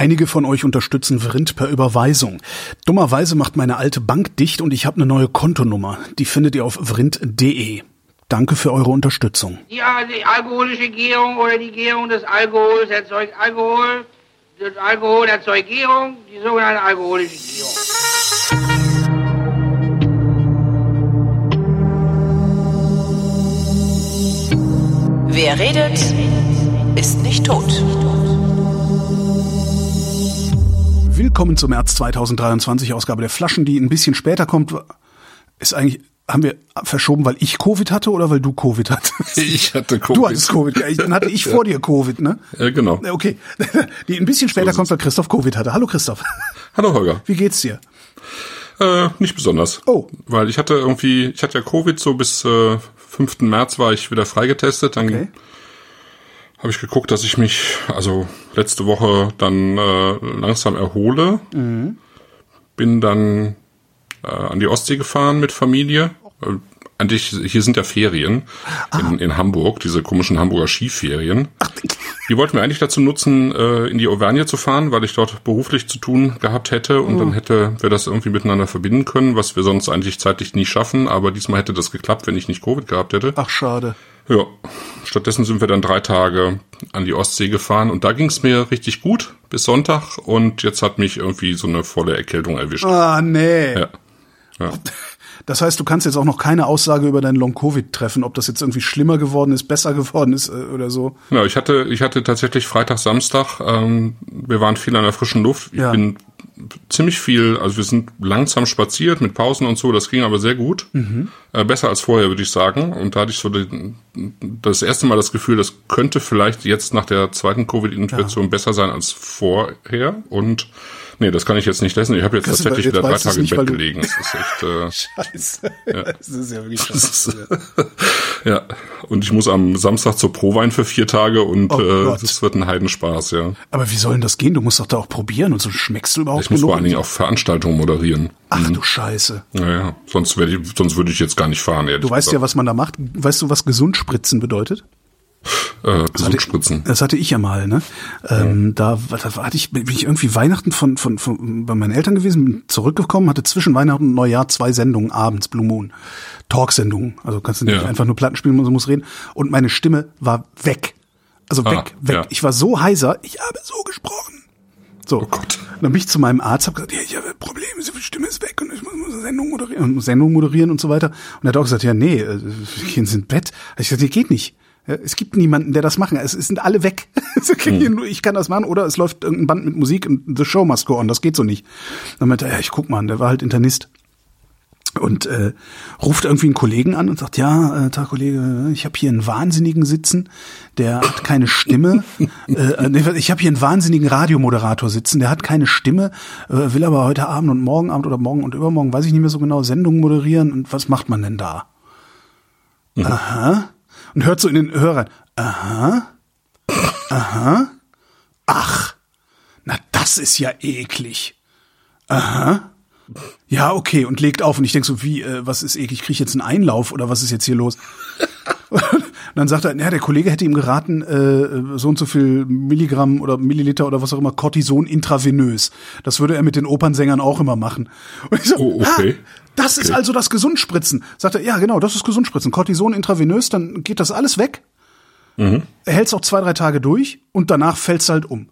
Einige von euch unterstützen Vrind per Überweisung. Dummerweise macht meine alte Bank dicht und ich habe eine neue Kontonummer. Die findet ihr auf vrind.de. Danke für eure Unterstützung. Die, die alkoholische Gärung oder die Gärung des Alkohols erzeugt Alkohol. Das Alkohol erzeugt Gärung, die sogenannte alkoholische Gärung. Wer redet, ist nicht tot. Willkommen zum März 2023 Ausgabe der Flaschen, die ein bisschen später kommt. Ist eigentlich, haben wir verschoben, weil ich Covid hatte oder weil du Covid hattest? Ich hatte Covid. Du hattest Covid. Dann hatte ich vor dir Covid, ne? Ja, genau. Okay. Die ein bisschen später So kommt, weil Christoph Covid hatte. Hallo Christoph. Hallo Holger. Wie geht's dir? Äh, nicht besonders. Oh. Weil ich hatte irgendwie, ich hatte ja Covid so bis äh, 5. März war ich wieder freigetestet. Dann Okay. Habe ich geguckt, dass ich mich also letzte Woche dann äh, langsam erhole. Mhm. Bin dann äh, an die Ostsee gefahren mit Familie. Äh, eigentlich, hier sind ja Ferien in, in Hamburg, diese komischen Hamburger Skiferien. Die wollten wir eigentlich dazu nutzen, äh, in die Auvergne zu fahren, weil ich dort beruflich zu tun gehabt hätte und dann hätte wir das irgendwie miteinander verbinden können, was wir sonst eigentlich zeitlich nie schaffen. Aber diesmal hätte das geklappt, wenn ich nicht Covid gehabt hätte. Ach, schade. Ja, stattdessen sind wir dann drei Tage an die Ostsee gefahren und da ging es mir richtig gut bis Sonntag und jetzt hat mich irgendwie so eine volle Erkältung erwischt. Ah, nee. Ja. Ja. Das heißt, du kannst jetzt auch noch keine Aussage über dein Long-Covid treffen, ob das jetzt irgendwie schlimmer geworden ist, besser geworden ist äh, oder so. Ja, ich hatte, ich hatte tatsächlich Freitag, Samstag, ähm, wir waren viel an der frischen Luft. Ich Ja. bin ziemlich viel, also wir sind langsam spaziert mit Pausen und so, das ging aber sehr gut. Äh, besser als vorher, würde ich sagen. Und da hatte ich so die, das erste Mal das Gefühl, das könnte vielleicht jetzt nach der zweiten Covid-Infektion besser sein als vorher. Und nee, das kann ich jetzt nicht lassen. Ich habe jetzt Kannst tatsächlich jetzt wieder drei Tage im nicht, weil Bett gelegen. Das ist echt, äh, Scheiße. Das ist ja wirklich scheiße. Ja. Und ich muss am Samstag zur Prowein für vier Tage und Oh äh, das wird ein Heidenspaß, ja. Aber wie soll denn das gehen? Du musst doch da auch probieren und so schmeckst du überhaupt Ich muss vor allen Dingen auch Veranstaltungen moderieren. Ach du Scheiße. Naja, sonst, werde ich, sonst würde ich jetzt gar nicht fahren. Du weißt ja, was man da macht. Weißt du, was Gesundspritzen bedeutet? Äh, Gesundsspritzen. Das hatte ich ja mal, ne? Ähm, da, da hatte ich, bin ich irgendwie Weihnachten von, von, von bei meinen Eltern gewesen, bin zurückgekommen, hatte zwischen Weihnachten und Neujahr zwei Sendungen abends, Blue Moon. Talksendungen. Also kannst du nicht Ja. einfach nur Platten spielen, man muss reden. Und meine Stimme war weg. Also Ah, weg, weg. ja. Ich war so heiser, ich habe so gesprochen. So. Oh Gott. Und dann bin ich zu meinem Arzt, habe gesagt, ja, ich habe Probleme, die Stimme ist weg und ich muss, eine Sendung moderieren, und Sendung moderieren und so weiter. Und er hat auch gesagt, ja, nee, äh, gehen Sie ins Bett. Hab ich gesagt, nee, geht nicht. Es gibt niemanden, der das machen. Es, sind alle weg. Nur ich kann das machen oder es läuft irgendein Band mit Musik und the show must go on. Das geht so nicht. Dann meinte er, ja, ich guck mal, der war halt Internist und äh, ruft irgendwie einen Kollegen an und sagt, ja, äh, Tag Kollege, ich habe hier einen Wahnsinnigen sitzen, der hat keine Stimme. äh, nee, ich habe hier einen wahnsinnigen Radiomoderator sitzen, der hat keine Stimme, äh, will aber heute Abend und morgen Abend oder morgen und übermorgen, weiß ich nicht mehr so genau, Sendungen moderieren. Und was macht man denn da? Aha. Und hört so in den Hörern, aha, aha, ach, na das ist ja eklig. Aha. Ja, okay, und legt auf. Und ich denk so, wie, äh, was ist eklig? Krieg ich jetzt einen Einlauf oder was ist jetzt hier los? und dann sagt er, ja, der Kollege hätte ihm geraten, äh, so und so viel Milligramm oder Milliliter oder was auch immer, Cortison intravenös. Das würde er mit den Opernsängern auch immer machen. Und ich so, Oh, okay. ah, das ist Okay. also das Gesundspritzen. Sagt er, ja, genau, das ist Gesundspritzen. Cortison intravenös, dann geht das alles weg. Mhm. Er hält's auch zwei, drei Tage durch und danach fällt's halt um.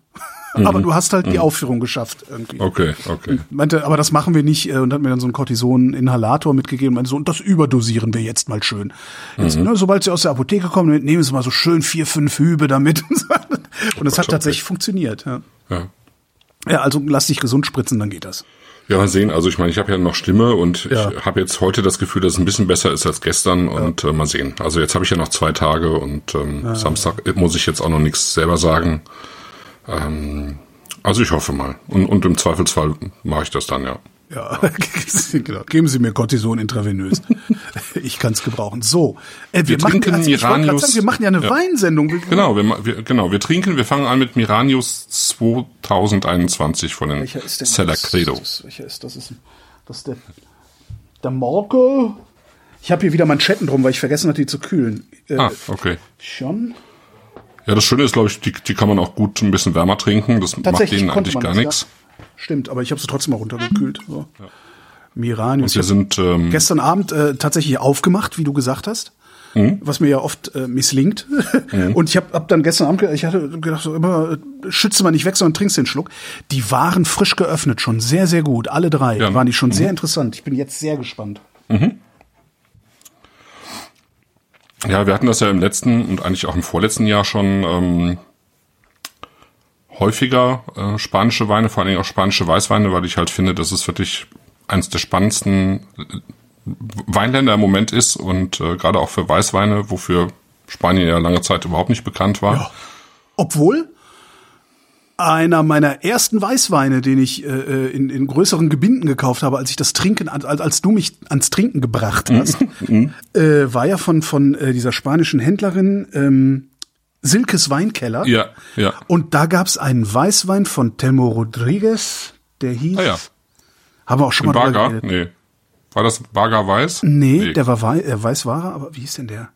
Aber du hast halt die Aufführung geschafft irgendwie. Mhm. Okay, okay. Meinte, aber das machen wir nicht äh, und hat mir dann so einen Cortison-Inhalator mitgegeben. Meinte so, und das überdosieren wir jetzt mal schön. Jetzt, Mhm. ne, sobald sie aus der Apotheke kommen, nehmen sie mal so schön vier, fünf Hübe damit. Und es hat tatsächlich funktioniert. Ja. Ja. ja, also lass dich gesund spritzen, dann geht das. Ja, mal sehen. Also ich meine, ich habe ja noch Stimme und Ja. ich habe jetzt heute das Gefühl, dass es ein bisschen besser ist als gestern und äh, mal sehen. Also jetzt habe ich ja noch zwei Tage und ähm, Samstag muss ich jetzt auch noch nichts selber sagen. Ähm, also ich hoffe mal. Und, und im Zweifelsfall mache ich das dann, ja. Ja, genau. Geben Sie mir Cortison intravenös. ich kann es gebrauchen. So, äh, wir, Wir machen, trinken also Miranius- sagen, wir machen ja eine Ja. Weinsendung. Genau, wir, wir, genau, wir trinken, wir fangen an mit Miranius 2021 von den Welcher ist denn Cella das? Credo. Das, welcher ist das? Ist, das ist der, der Morke. Ich habe hier wieder Manschetten drum, weil ich vergessen hatte, die zu kühlen. Äh, Ah, okay. Schon? Ja, das Schöne ist, glaube ich, die, die kann man auch gut ein bisschen wärmer trinken. Das macht denen eigentlich gar nichts. Ja. Stimmt, aber ich habe sie trotzdem auch runtergekühlt. So. Mirani. Und wir sind ähm, gestern Abend äh, tatsächlich aufgemacht, wie du gesagt hast. Mhm. Was mir ja oft äh, misslingt. Und ich habe hab dann gestern Abend, ich hatte gedacht, so immer, äh, schütze mal nicht weg, sondern trinkst den Schluck. Die waren frisch geöffnet, schon sehr, sehr gut. Alle drei Ja. Mhm. waren die schon sehr interessant. Ich bin jetzt sehr gespannt. Ja, wir hatten das ja im letzten und eigentlich auch im vorletzten Jahr schon ähm, häufiger äh, spanische Weine, vor allen Dingen auch spanische Weißweine, weil ich halt finde, dass es wirklich eines der spannendsten äh, Weinländer im Moment ist und äh, gerade auch für Weißweine, wofür Spanien ja lange Zeit überhaupt nicht bekannt war. Obwohl einer meiner ersten Weißweine, den ich äh, äh, in, in größeren Gebinden gekauft habe, als ich das Trinken, als, als du mich ans Trinken gebracht hast, äh, war ja von, von äh, dieser spanischen Händlerin ähm, Silkes Weinkeller. Ja, ja. Und da gab's einen Weißwein von Telmo Rodriguez, der hieß. Ah ja. Haben wir auch schon mal drüber Baga? geredet. Nee. War das Baga Weiß? Nee, der war wei äh, weiß war er, aber wie hieß denn der?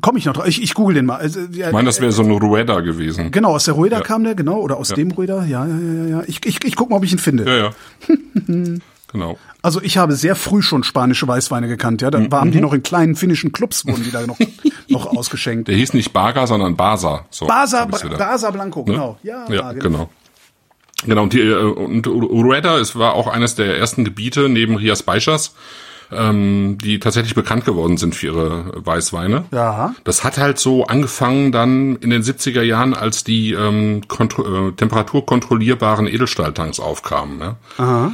Komm ich noch drauf. Ich, ich google den mal. Also, ja, Ich meine, das wäre so ein Rueda gewesen. Genau, aus der Rueda Ja. kam der, genau, oder aus dem Rueda, ja, ja, ja, ja. Ich, ich, ich guck mal, ob ich ihn finde. Ja, ja. genau. Also ich habe sehr früh schon spanische Weißweine gekannt, ja. Da waren Mhm. die noch in kleinen finnischen Clubs, wurden die da noch, noch ausgeschenkt. Der hieß nicht Baga, sondern Basa. So, Basa. Basa Blanco, genau. Ja, Ja, genau. Genau, und, die, äh, und Rueda, es war auch eines der ersten Gebiete neben Rias Baixas, ähm, die tatsächlich bekannt geworden sind für ihre Weißweine. Ja. Das hat halt so angefangen dann in den 70er Jahren, als die ähm, kontro äh, temperaturkontrollierbaren Edelstahltanks aufkamen. Ne?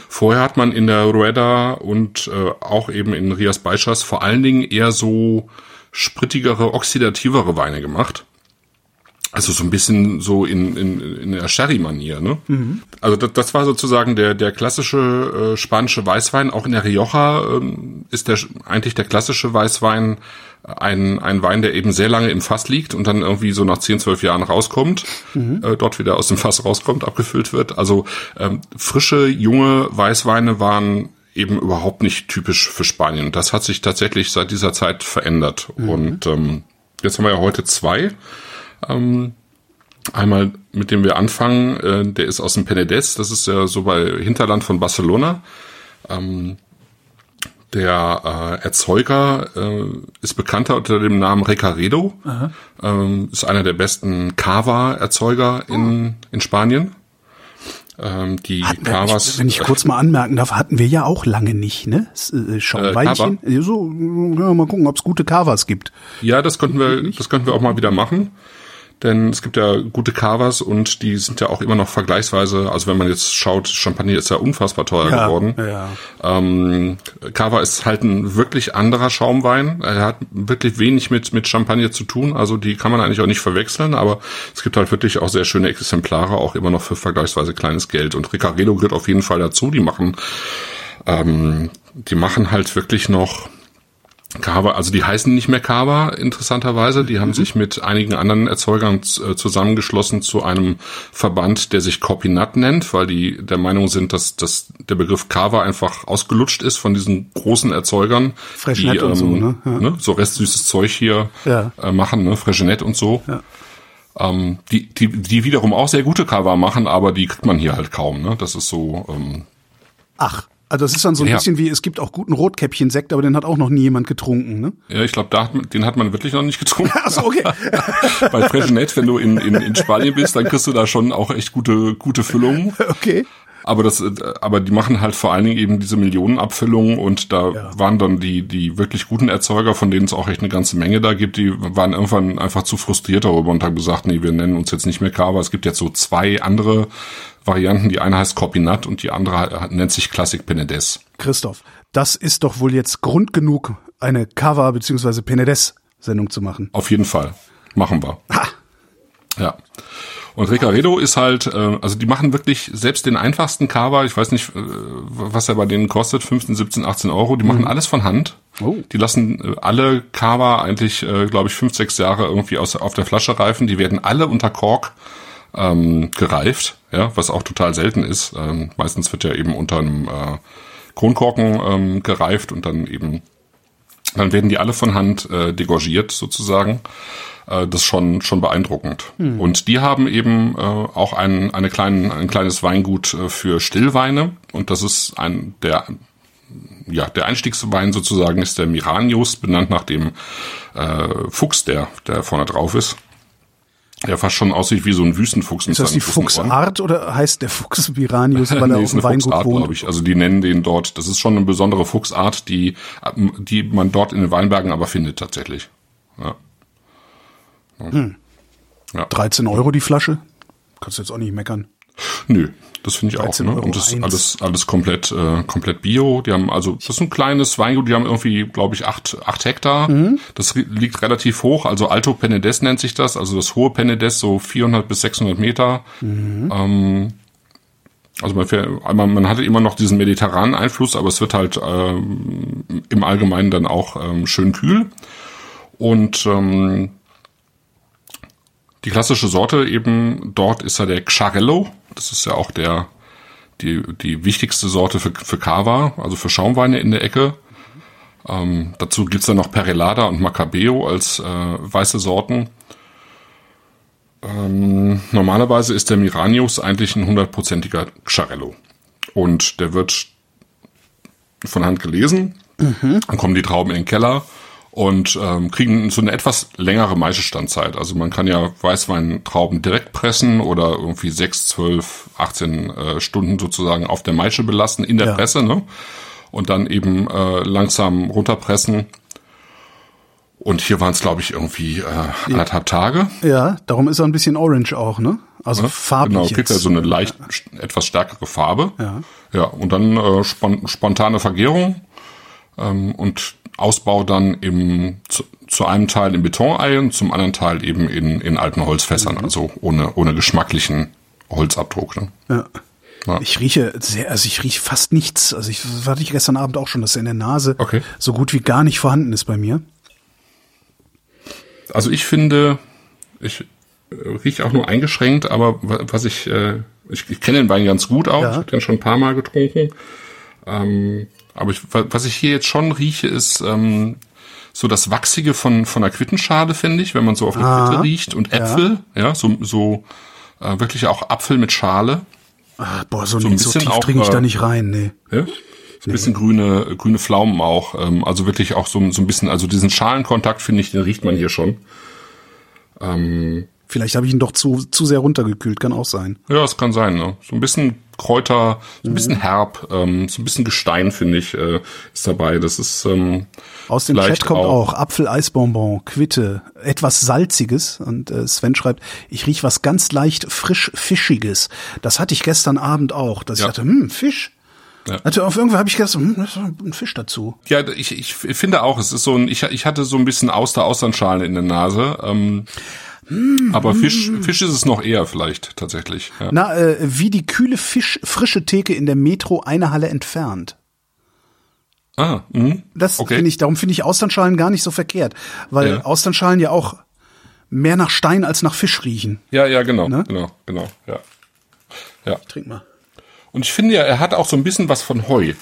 Vorher hat man in der Rueda und äh, auch eben in Rias Baixas vor allen Dingen eher so sprittigere, oxidativere Weine gemacht. Also so ein bisschen so in, in, in der Sherry-Manier, ne? Also das, das war sozusagen der, der klassische äh, spanische Weißwein. Auch in der Rioja ähm, ist der eigentlich der klassische Weißwein ein, ein Wein, der eben sehr lange im Fass liegt und dann irgendwie so nach 10, 12 Jahren rauskommt, äh, dort wieder aus dem Fass rauskommt, abgefüllt wird. Also ähm, frische, junge Weißweine waren eben überhaupt nicht typisch für Spanien. Das hat sich tatsächlich seit dieser Zeit verändert. Und ähm, jetzt haben wir ja heute zwei. Ähm, einmal, mit dem wir anfangen, äh, der ist aus dem Penedès, das ist ja so bei Hinterland von Barcelona. Ähm, der äh, Erzeuger äh, ist bekannter unter dem Namen Recaredo. Ähm, ist einer der besten Cava-Erzeuger in, in Spanien. Ähm, die Hatten wir, Cavas. ich, wenn ich kurz mal anmerken darf, hatten wir ja auch lange nicht, ne? S- Äh, Schaumweinchen. Cava? so, ja, mal gucken, ob es gute Cavas gibt. Ja, das könnten wir, das könnten wir auch mal wieder machen. Denn es gibt ja gute Cavas und die sind ja auch immer noch vergleichsweise, also wenn man jetzt schaut, Champagner ist ja unfassbar teuer Ja, geworden. ja. Ähm, Cava ist halt ein wirklich anderer Schaumwein. Er hat wirklich wenig mit, mit Champagner zu tun. Also die kann man eigentlich auch nicht verwechseln. Aber es gibt halt wirklich auch sehr schöne Exemplare, auch immer noch für vergleichsweise kleines Geld. Und Ricaredo gehört auf jeden Fall dazu. Die machen, ähm, die machen halt wirklich noch Cava, also die heißen nicht mehr Cava, interessanterweise. Die haben sich mit einigen anderen Erzeugern äh, zusammengeschlossen zu einem Verband, der sich Copinat nennt, weil die der Meinung sind, dass, dass der Begriff Cava einfach ausgelutscht ist von diesen großen Erzeugern, Freshnet die und so, ne? Ja. so restsüßes Zeug hier Ja. äh, machen, ne? Freshenet und so. Ja. Ähm, die, die, die wiederum auch sehr gute Cava machen, aber die kriegt man hier halt kaum. Ne? Das ist so, ähm, Ach, also das ist dann so ein Ja. bisschen wie, es gibt auch guten Rotkäppchen-Sekt, aber den hat auch noch nie jemand getrunken, ne? ja, ich glaube, den hat man wirklich noch nicht getrunken. Achso, okay. Bei Freshenet, wenn du in, in, in Spanien bist, dann kriegst du da schon auch echt gute, gute Füllungen. okay. Aber das, aber die machen halt vor allen Dingen eben diese Millionenabfüllungen und da waren dann die, die wirklich guten Erzeuger, von denen es auch echt eine ganze Menge da gibt, die waren irgendwann einfach zu frustriert darüber und haben gesagt, nee, wir nennen uns jetzt nicht mehr Cava. Es gibt jetzt so zwei andere Varianten. Die eine heißt Copinat und die andere hat- nennt sich Classic Penedès. Christoph, das ist doch wohl jetzt Grund genug, eine Cava bzw. Penedès-Sendung zu machen. Auf jeden Fall. Machen wir. Ja. Und Ricaredo ist halt, äh, also die machen wirklich selbst den einfachsten Cava, ich weiß nicht, äh, was er bei denen kostet, 15, 17, 18 Euro, die machen alles von Hand. Oh. Die lassen äh, alle Cava eigentlich, äh, glaube ich, fünf, sechs Jahre irgendwie aus, auf der Flasche reifen. Die werden alle unter Kork ähm, gereift, ja, was auch total selten ist. Ähm, meistens wird ja eben unter einem äh, Kronkorken ähm, gereift und dann eben dann werden die alle von Hand äh, degorgiert sozusagen. Äh, das ist schon, schon beeindruckend. Und die haben eben äh, auch ein, eine kleinen, ein kleines Weingut äh, für Stillweine. Und das ist ein, der, ja, der Einstiegswein sozusagen ist der Miranius, benannt nach dem äh, Fuchs, der, der vorne drauf ist. Der fast schon aussieht wie so ein Wüstenfuchs mit Ist das die. Fuchsart oder heißt der Fuchs Viranius, weil er nee, auf ist dem Weingut Fuchsart, wohnt? glaube ich. Also die nennen den dort. Das ist schon eine besondere Fuchsart, die, die man dort in den Weinbergen aber findet tatsächlich. Ja. Ja. 13 Euro die Flasche? Kannst du jetzt auch nicht meckern. Nö, das finde ich auch. 13,01 Ne? Und das ist alles, alles komplett, äh, komplett Bio. Die haben also, das ist ein kleines Weingut. Die haben irgendwie, glaube ich, acht, acht Hektar. Das ri- liegt relativ hoch. Also Alto Penedès nennt sich das. Also das hohe Penedès, so 400 bis 600 Meter. Ähm, also man, man, man hatte immer noch diesen mediterranen Einfluss, aber es wird halt ähm, im Allgemeinen dann auch ähm, schön kühl. Und ähm, die klassische Sorte eben dort ist ja der Xarello. Das ist ja auch der die die wichtigste Sorte für für Cava, also für Schaumweine in der Ecke. Ähm, dazu gibt's dann noch Perelada und Macabeo als äh, weiße Sorten. Ähm, normalerweise ist der Miranius eigentlich ein hundertprozentiger Xarello. Und der wird von Hand gelesen. Dann kommen die Trauben in den Keller und ähm, kriegen so eine etwas längere Maischestandzeit. Also man kann ja Weißweintrauben direkt pressen oder irgendwie 6, 12, 18 äh, Stunden sozusagen auf der Maische belassen in der Ja. Presse, ne? Und dann eben äh, langsam runterpressen. Und hier waren es, glaube ich, irgendwie äh, anderthalb Tage. Ja, darum ist er ein bisschen orange auch, ne? Also farblich Genau, kriegt er so eine leicht etwas stärkere Farbe. Ja. Ja, und dann äh, spon spontane Vergärung ähm, und Ausbau dann im zu, zu einem Teil in Betonei und zum anderen Teil eben in, in alten Holzfässern, Mhm. also ohne, ohne geschmacklichen Holzabdruck. Ne? Ja. Ja. Ich rieche sehr, also ich rieche fast nichts. Also ich das hatte ich gestern Abend auch schon, dass er in der Nase Okay. so gut wie gar nicht vorhanden ist bei mir. Also ich finde, ich äh, rieche auch nur eingeschränkt, aber wa- was ich, äh, ich, ich kenne den Wein ganz gut auch, Ja. ich habe den schon ein paar Mal getrunken. Ähm, aber ich, wa- was ich hier jetzt schon rieche, ist ähm, so das Wachsige von, von der Quittenschale, finde ich, wenn man so auf eine Ah, Quitte riecht und Äpfel, ja, so, so äh, wirklich auch Apfel mit Schale. Ah, boah, so, ein nee, so bisschen tief auch, trinke ich äh, da nicht rein, nee. Ja? So ein bisschen grüne, grüne Pflaumen auch. Ähm, also wirklich auch so, so ein bisschen, also diesen Schalenkontakt, finde ich, den riecht man hier schon. Vielleicht habe ich ihn doch zu, zu sehr runtergekühlt, kann auch sein. Ja, es kann sein. Ne? So ein bisschen Kräuter, so ein bisschen herb, ähm, so ein bisschen Gestein, finde ich, äh, ist dabei. Das ist ähm, Aus dem Chat kommt auch, Apfel, Eisbonbon, Quitte, etwas Salziges. Und äh, Sven schreibt, ich riech was ganz leicht frisch Fischiges. Das hatte ich gestern Abend auch, dass Ja. ich dachte, hm, Fisch. Ja. Also auf irgendwann habe ich gedacht, hm, das ist ein Fisch dazu. Ja, ich, ich finde auch, es ist so ein, ich, ich hatte so ein bisschen Auster Austernschalen in der Nase. Ähm, aber Fisch, Fisch ist es noch eher vielleicht tatsächlich. Ja. Na, äh, wie die kühle Fisch, frische Theke in der Metro eine Halle entfernt. Ah, mhm. Das Okay. finde ich, darum finde ich Austernschalen gar nicht so verkehrt, weil Ja. Austernschalen ja auch mehr nach Stein als nach Fisch riechen. Ja, ja, genau, Ne? genau, genau, ja. Ja. Trink mal. Und ich finde ja, er hat auch so ein bisschen was von Heu.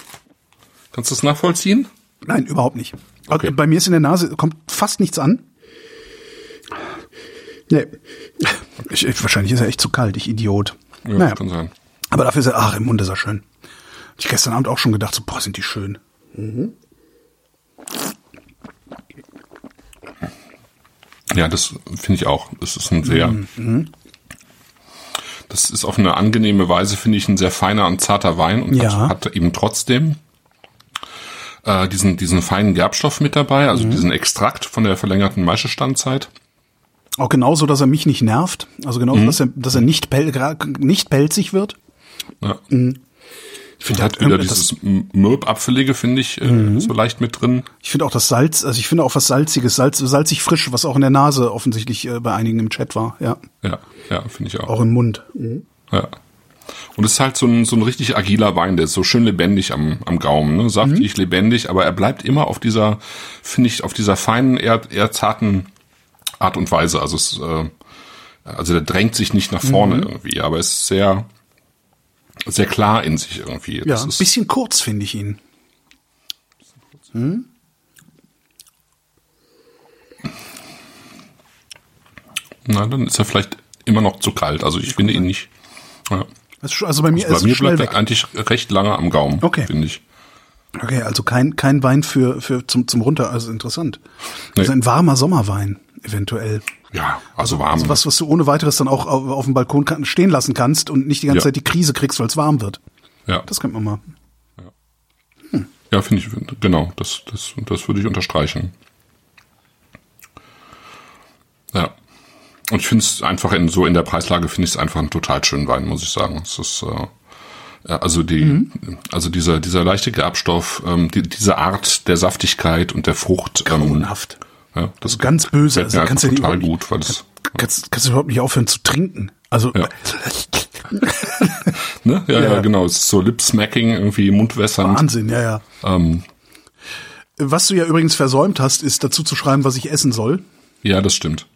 Kannst du das nachvollziehen? Nein, überhaupt nicht. Okay. Bei mir ist in der Nase, kommt fast nichts an. Nee. Ich, ich, wahrscheinlich ist er echt zu kalt, ich Idiot. Ja, naja. kann sein. Aber dafür ist er, ach, im Mund ist er schön. Ich gestern Abend auch schon gedacht, so, boah, sind die schön. Ja, das finde ich auch. Das ist ein sehr, Mhm. das ist auf eine angenehme Weise, finde ich, ein sehr feiner und zarter Wein und Ja. hat, hat eben trotzdem äh, diesen, diesen feinen Gerbstoff mit dabei, Mhm. also diesen Extrakt von der verlängerten Maischestandzeit. Auch genauso, dass er mich nicht nervt. Also genauso, dass er, dass er nicht, pel nicht pelzig wird. Ja. Mhm. Ich finde hat auch wieder dieses Mürb-Apfelige, finde ich, äh, Mhm. so leicht mit drin. Ich finde auch das Salz, also ich finde auch was Salziges, Salz, salzig frisch, was auch in der Nase offensichtlich äh, bei einigen im Chat war, ja. Ja, ja, finde ich auch. Auch im Mund. Ja. Und es ist halt so ein, so ein richtig agiler Wein, der ist so schön lebendig am, am Gaumen, ne? saftig, lebendig, aber er bleibt immer auf dieser, finde ich, auf dieser feinen, eher, eher zarten Art und Weise. Also es, äh, also der drängt sich nicht nach vorne irgendwie, aber es ist sehr, sehr klar in sich irgendwie. Ja, Das ein ist, bisschen kurz finde ich ihn. Na, dann ist er vielleicht immer noch zu kalt. Also ich finde ihn nicht. Ja. Also bei mir Bei ist mir bleibt er eigentlich recht lange am Gaumen, Okay. finde ich. Okay, also kein, kein Wein für, für zum, zum runter, also interessant. Das ist Nee. ein warmer Sommerwein, eventuell. Ja, also warm. Also was, was du ohne weiteres dann auch auf, auf dem Balkon kann, stehen lassen kannst und nicht die ganze Ja. Zeit die Krise kriegst, weil es warm wird. ja, Das könnte man mal. ja finde ich, genau, das, das, das würde ich unterstreichen. Ja. Und ich finde es einfach in so in der Preislage finde ich es einfach einen total schönen Wein, muss ich sagen. Es ist äh, ja, also die Mhm. also dieser dieser leichte Gerbstoff, ähm, die, diese Art der Saftigkeit und der Frucht, ähm, Grauenhaft. ja, das Also ganz böse. Also kannst einfach du ja total nicht- gut, weil es Kannst, kannst du überhaupt nicht aufhören zu trinken. Also Ja. ne? ja, ja, Ja. genau, es ist so Lip-Smacking, irgendwie mundwässernd. Wahnsinn, ja, ja. Ähm, Was du ja übrigens versäumt hast, ist dazu zu schreiben, was ich essen soll. Ja, das stimmt.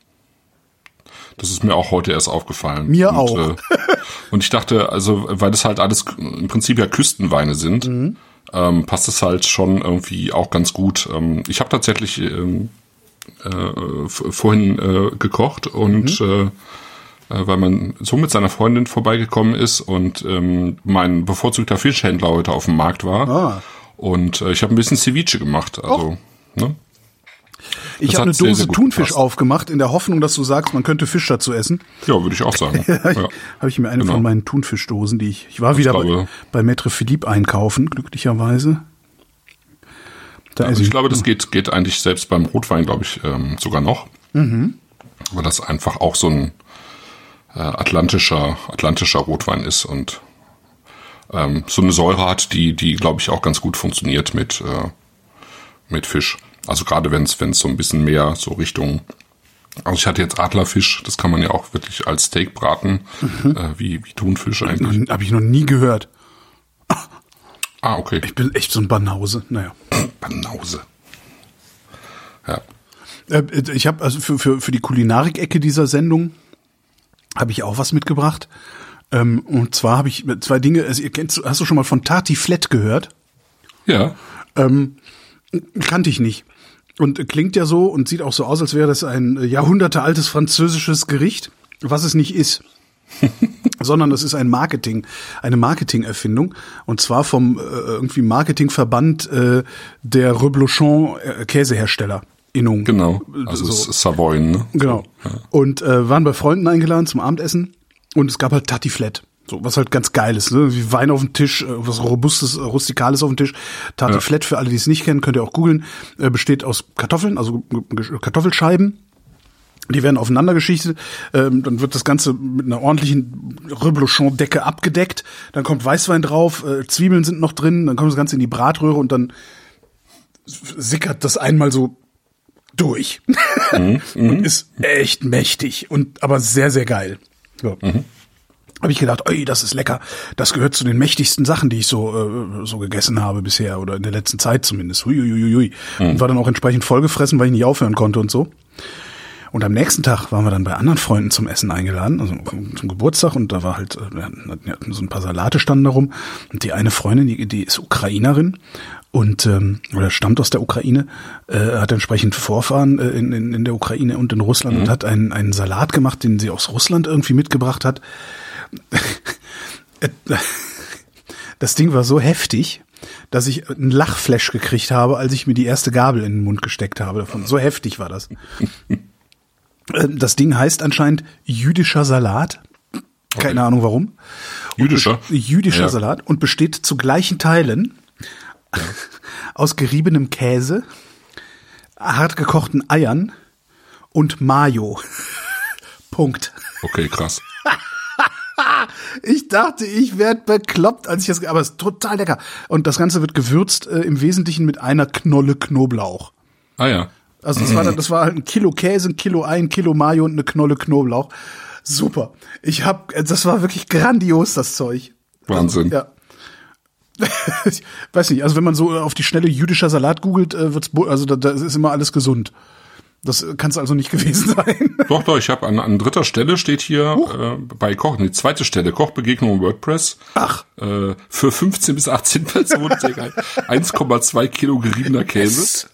Das ist mir auch heute erst aufgefallen. Mir und, auch. Äh, und ich dachte, also, weil das halt alles im Prinzip ja Küstenweine sind, Mhm. ähm, passt es halt schon irgendwie auch ganz gut. Ähm, ich habe tatsächlich ähm, äh, vorhin äh, gekocht und Mhm. äh, äh, weil mein Sohn mit seiner Freundin vorbeigekommen ist und ähm, mein bevorzugter Fischhändler heute auf dem Markt war. Ah. Und äh, ich habe ein bisschen Ceviche gemacht. Also, ne? Ich Das habe eine sehr, Dose sehr gut Thunfisch gepasst. aufgemacht, in der Hoffnung, dass du sagst, man könnte Fisch dazu essen. Ja, würde ich auch sagen. ja. Habe ich mir eine Genau. von meinen Thunfischdosen, die ich. Ich war wieder bei, glaube- bei Maître Philippe einkaufen, glücklicherweise. Da Also esse ich glaube, das geht, geht eigentlich selbst beim Rotwein, glaube ich, ähm, sogar noch. Mhm. Weil das einfach auch so ein äh, atlantischer, atlantischer Rotwein ist und ähm, so eine Säure hat, die, die glaube ich auch ganz gut funktioniert mit, äh, mit Fisch. Also gerade wenn es wenn es so ein bisschen mehr so Richtung also ich hatte jetzt Adlerfisch, das kann man ja auch wirklich als Steak braten, Mhm. äh, wie, wie Thunfisch eigentlich. Habe ich noch nie gehört. Ah, okay. Ich bin echt so ein Banause. Naja. Banause. Ja. Äh, Ich habe also für, für, für die Kulinarik-Ecke dieser Sendung habe ich auch was mitgebracht. Ähm, Und zwar habe ich zwei Dinge. Also ihr kennt, hast du schon mal von Tartiflette gehört? Ja. Ähm, kannte ich nicht. Und klingt ja so und sieht auch so aus, als wäre das ein jahrhundertealtes französisches Gericht, was es nicht ist. sondern das ist ein Marketing, eine Marketingerfindung und zwar vom äh, irgendwie Marketingverband äh, der Reblochon äh, Käsehersteller Innung. Genau. Also so. es ist Savoy, ne? Genau. Und äh, waren bei Freunden eingeladen zum Abendessen und es gab halt Tatiflette. So, was halt ganz geil ist, ne? Wie Wein auf dem Tisch, äh, was Robustes, äh, Rustikales auf dem Tisch. Tatiflette, für alle, die es nicht kennen, könnt ihr auch googeln, äh, besteht aus Kartoffeln, also Kartoffelscheiben. Die werden aufeinander geschichtet, ähm, dann wird das Ganze mit einer ordentlichen Reblochon-Decke abgedeckt, dann kommt Weißwein drauf, äh, Zwiebeln sind noch drin, dann kommt das Ganze in die Bratröhre und dann sickert das einmal so durch. und ist echt mächtig und aber sehr, sehr geil. So. Habe ich gedacht, ey, das ist lecker. Das gehört zu den mächtigsten Sachen, die ich so äh, so gegessen habe bisher oder in der letzten Zeit zumindest. Hui, hui, hui, hui. Und war dann auch entsprechend vollgefressen, weil ich nicht aufhören konnte und so. Und am nächsten Tag waren wir dann bei anderen Freunden zum Essen eingeladen, also zum Geburtstag und da war halt, äh, wir hatten so ein paar Salate standen da rum und die eine Freundin, die, die ist Ukrainerin und ähm, oder stammt aus der Ukraine, äh, hat entsprechend Vorfahren äh, in, in, in der Ukraine und in Russland und hat einen, einen Salat gemacht, den sie aus Russland irgendwie mitgebracht hat. Das Ding war so heftig, dass ich einen Lachflash gekriegt habe, als ich mir die erste Gabel in den Mund gesteckt habe davon. So heftig war das. Ähm, Das Ding heißt anscheinend jüdischer Salat. Keine Ahnung warum. Jüdischer? Jüdischer Ja. Salat und besteht zu gleichen Teilen aus geriebenem Käse, hart gekochten Eiern und Mayo. Punkt. Okay, krass. Ich dachte, ich werd bekloppt, als ich das, aber es ist total lecker. Und das Ganze wird gewürzt äh, im Wesentlichen mit einer Knolle Knoblauch. Ah ja. Also das war, dann- das war halt ein Kilo Käse, ein Kilo Ei, ein Kilo Mayo und eine Knolle Knoblauch. Super. Ich hab, äh, das war wirklich grandios, das Zeug. Wahnsinn. Ja. ich weiß nicht, also wenn man so auf die schnelle jüdischer Salat googelt, äh, wird's, also da, da ist immer alles gesund. Das kann es also nicht gewesen sein. Doch, doch, ich habe an, an dritter Stelle steht hier äh, bei Koch, die zweite Stelle, Kochbegegnung WordPress. Ach. Äh, für 15 bis 18 Personen, sehr geil. 1,2 Kilo geriebener Käse.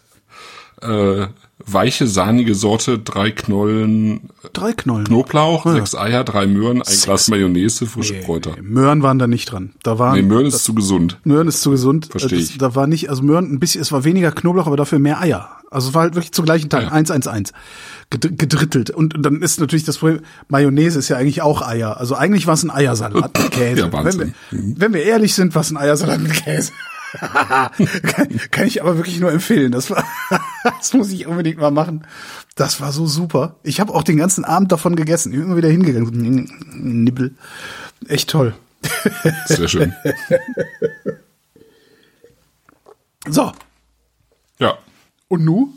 Äh, weiche, sahnige Sorte, drei Knollen Drei Knollen. Knoblauch, Ja. sechs Eier, drei Möhren, ein Glas Mayonnaise, frische Nee, Kräuter. nee, Möhren waren da nicht dran. Da waren Nee, Möhren ist zu gesund. Möhren ist zu gesund. Äh, ich. Da war nicht, also Möhren ein bisschen, es war weniger Knoblauch, aber dafür mehr Eier. Also es war halt wirklich zu gleichen. Ja. Eins, eins, eins. Gedr- Gedrittelt. Und dann ist natürlich das Problem, Mayonnaise ist ja eigentlich auch Eier. Also eigentlich war es ein Eiersalat mit Käse. Ja, Wahnsinn. Wenn wir, wenn wir ehrlich sind, war es ein Eiersalat mit Käse. Kann, kann ich aber wirklich nur empfehlen. Das, war, das muss ich unbedingt mal machen. Das war so super. Ich habe auch den ganzen Abend davon gegessen. Ich bin immer wieder hingegangen. Nibbel. Echt toll. Sehr schön. So. Ja. Und nu?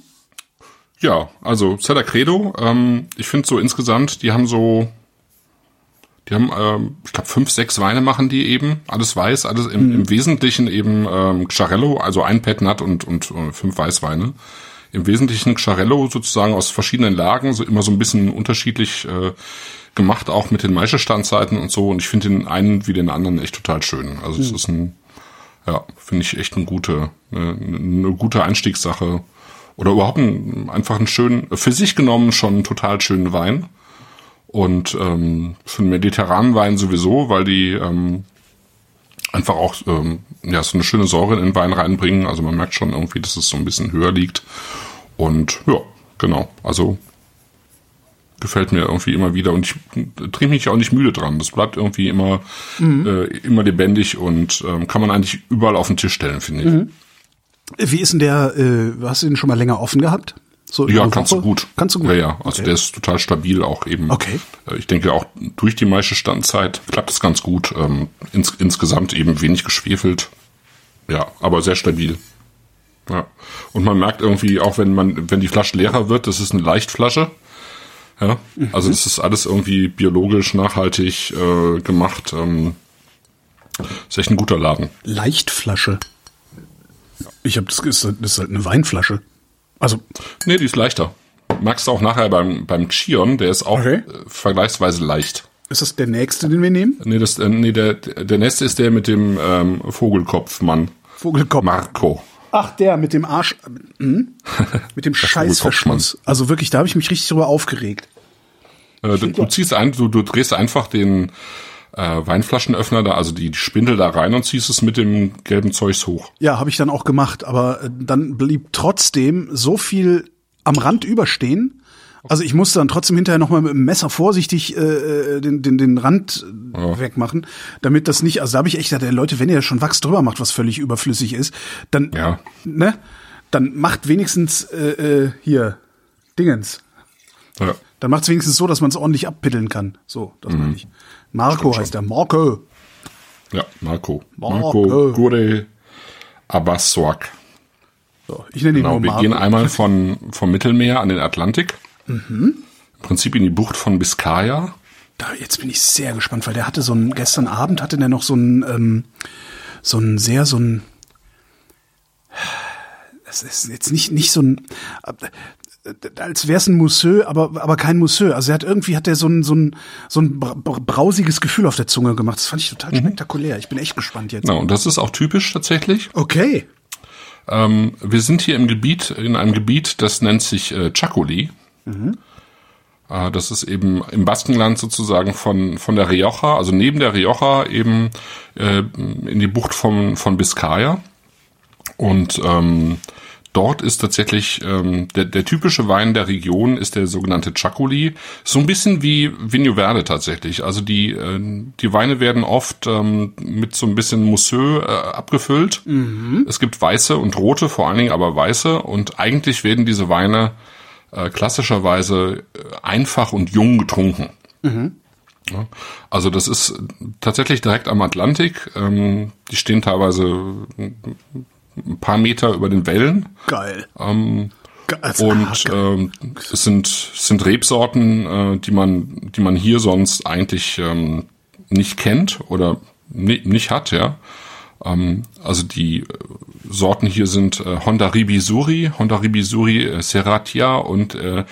Ja, also Cedar Credo, ähm, ich finde so insgesamt, die haben so, die haben, ähm, ich glaube, fünf, sechs Weine machen die eben, alles weiß, alles im, im Wesentlichen eben ähm, Xarello, also ein Petnat und, und äh, fünf Weißweine. Im Wesentlichen Xarello sozusagen aus verschiedenen Lagen, so immer so ein bisschen unterschiedlich äh, gemacht, auch mit den Maischestandzeiten und so. Und ich finde den einen wie den anderen echt total schön. Also es ist ein, ja, finde ich echt eine gute, eine, eine gute Einstiegssache. Oder überhaupt ein, einfach einen schönen, für sich genommen schon einen total schönen Wein. Und ähm, für einen mediterranen Wein sowieso, weil die ähm, einfach auch ähm, ja, so eine schöne Säure in den Wein reinbringen. Also man merkt schon irgendwie, dass es so ein bisschen höher liegt. Und ja, genau. Also gefällt mir irgendwie immer wieder und ich trinke mich auch nicht müde dran. Das bleibt irgendwie immer, äh, immer lebendig und ähm, kann man eigentlich überall auf den Tisch stellen, finde ich. Wie ist denn der, äh, hast du den schon mal länger offen gehabt? So Ja, kannst Woche? du gut. Kannst du gut? Ja, ja. Also Okay. der ist total stabil auch eben. Okay. Äh, Ich denke auch durch die meiste Standzeit klappt es ganz gut. Ähm, ins, insgesamt eben wenig geschwefelt. Ja, aber sehr stabil. Ja. Und man merkt irgendwie, auch wenn man, wenn die Flasche leerer wird, das ist eine Leichtflasche. Ja. Mhm. Also das ist alles irgendwie biologisch, nachhaltig äh, gemacht. Ähm, ist echt ein guter Laden. Leichtflasche. Ich habe das, ist, das ist halt eine Weinflasche. Also, Nee, die ist leichter. Merkst du auch nachher beim, beim Chion, der ist auch Okay. äh, vergleichsweise leicht. ist das der nächste, den wir nehmen? Nee, das, äh, nee der, der nächste ist der mit dem ähm, Vogelkopfmann. Vogelkopf. Marco. Ach, der mit dem Arsch, hm? mit dem Scheißverschluss. Also wirklich, da habe ich mich richtig drüber aufgeregt. Äh, du, du ziehst ein, du, du drehst einfach den äh, Weinflaschenöffner da, also die Spindel da rein und ziehst es mit dem gelben Zeugs hoch. Ja, habe ich dann auch gemacht, aber äh, dann blieb trotzdem so viel am Rand überstehen. Also ich musste dann trotzdem hinterher nochmal mit dem Messer vorsichtig äh, äh, den, den, den Rand äh, Ja. wegmachen, damit das nicht, also da habe ich echt gedacht, Leute, wenn ihr schon Wachs drüber macht, was völlig überflüssig ist, dann, Ja. ne, dann macht wenigstens äh, äh, hier Dingens. Ja. Dann macht es wenigstens so, dass man es ordentlich abpiddeln kann. So, das meine ich. Marco heißt der. Marco. Ja, Marco. Marco. Marco Gure Abbaswak. So, ich nenne ihn Genau, nur wir Marco. gehen einmal von, vom Mittelmeer an den Atlantik. Mhm. Im Prinzip in die Bucht von Biscaya. Da, jetzt bin ich sehr gespannt, weil der hatte so ein, gestern Abend hatte der noch so ein, ähm, so ein sehr, so ein, das ist jetzt nicht, nicht so ein, als wäre es ein Mousseux, aber, aber kein Mousseux. Also er hat irgendwie, hat er so ein, so ein, so ein bra- bra- brausiges Gefühl auf der Zunge gemacht. Das fand ich total spektakulär. Ich bin echt gespannt jetzt. Genau, und das ist auch typisch tatsächlich. Okay. Ähm, wir sind hier im Gebiet, in einem Gebiet, das nennt sich äh, Chacoli. Äh, das ist eben im Baskenland sozusagen von, von der Rioja, also neben der Rioja eben äh, in die Bucht von, von Biscaya. Und ähm, dort ist tatsächlich ähm, der, der typische Wein der Region ist der sogenannte Chacoli. So ein bisschen wie Vigno Verde tatsächlich. Also die, äh, die Weine werden oft ähm, mit so ein bisschen Mousseux äh, abgefüllt. Es gibt weiße und rote, vor allen Dingen aber weiße. Und eigentlich werden diese Weine äh, klassischerweise äh, einfach und jung getrunken. Ja, also das ist tatsächlich direkt am Atlantik. Ähm, die stehen teilweise ein paar Meter über den Wellen. Geil. Ähm, also, und ähm, es sind, sind Rebsorten, äh, die man, die man hier sonst eigentlich ähm, nicht kennt oder ni nicht hat, ja. Ähm, also die äh, Sorten hier sind äh, Honda Ribisuri, Honda Ribisuri äh, Serratia und äh,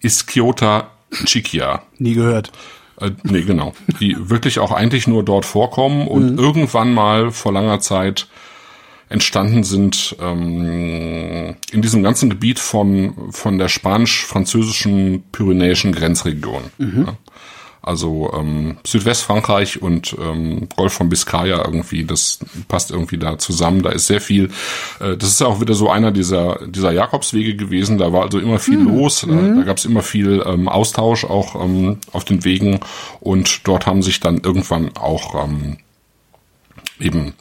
Iskiota Chiquia. Nie gehört. Äh, nee, genau. Die wirklich auch eigentlich nur dort vorkommen und irgendwann mal vor langer Zeit entstanden sind ähm, in diesem ganzen Gebiet von, von der spanisch-französischen pyrenäischen Grenzregion. Ja. Also ähm, Südwestfrankreich und ähm, Golf von Biscaya irgendwie, das passt irgendwie da zusammen. Da ist sehr viel. Äh, das ist ja auch wieder so einer dieser dieser Jakobswege gewesen. Da war also immer viel los. Da, da gab es immer viel ähm, Austausch auch ähm, auf den Wegen und dort haben sich dann irgendwann auch ähm, eben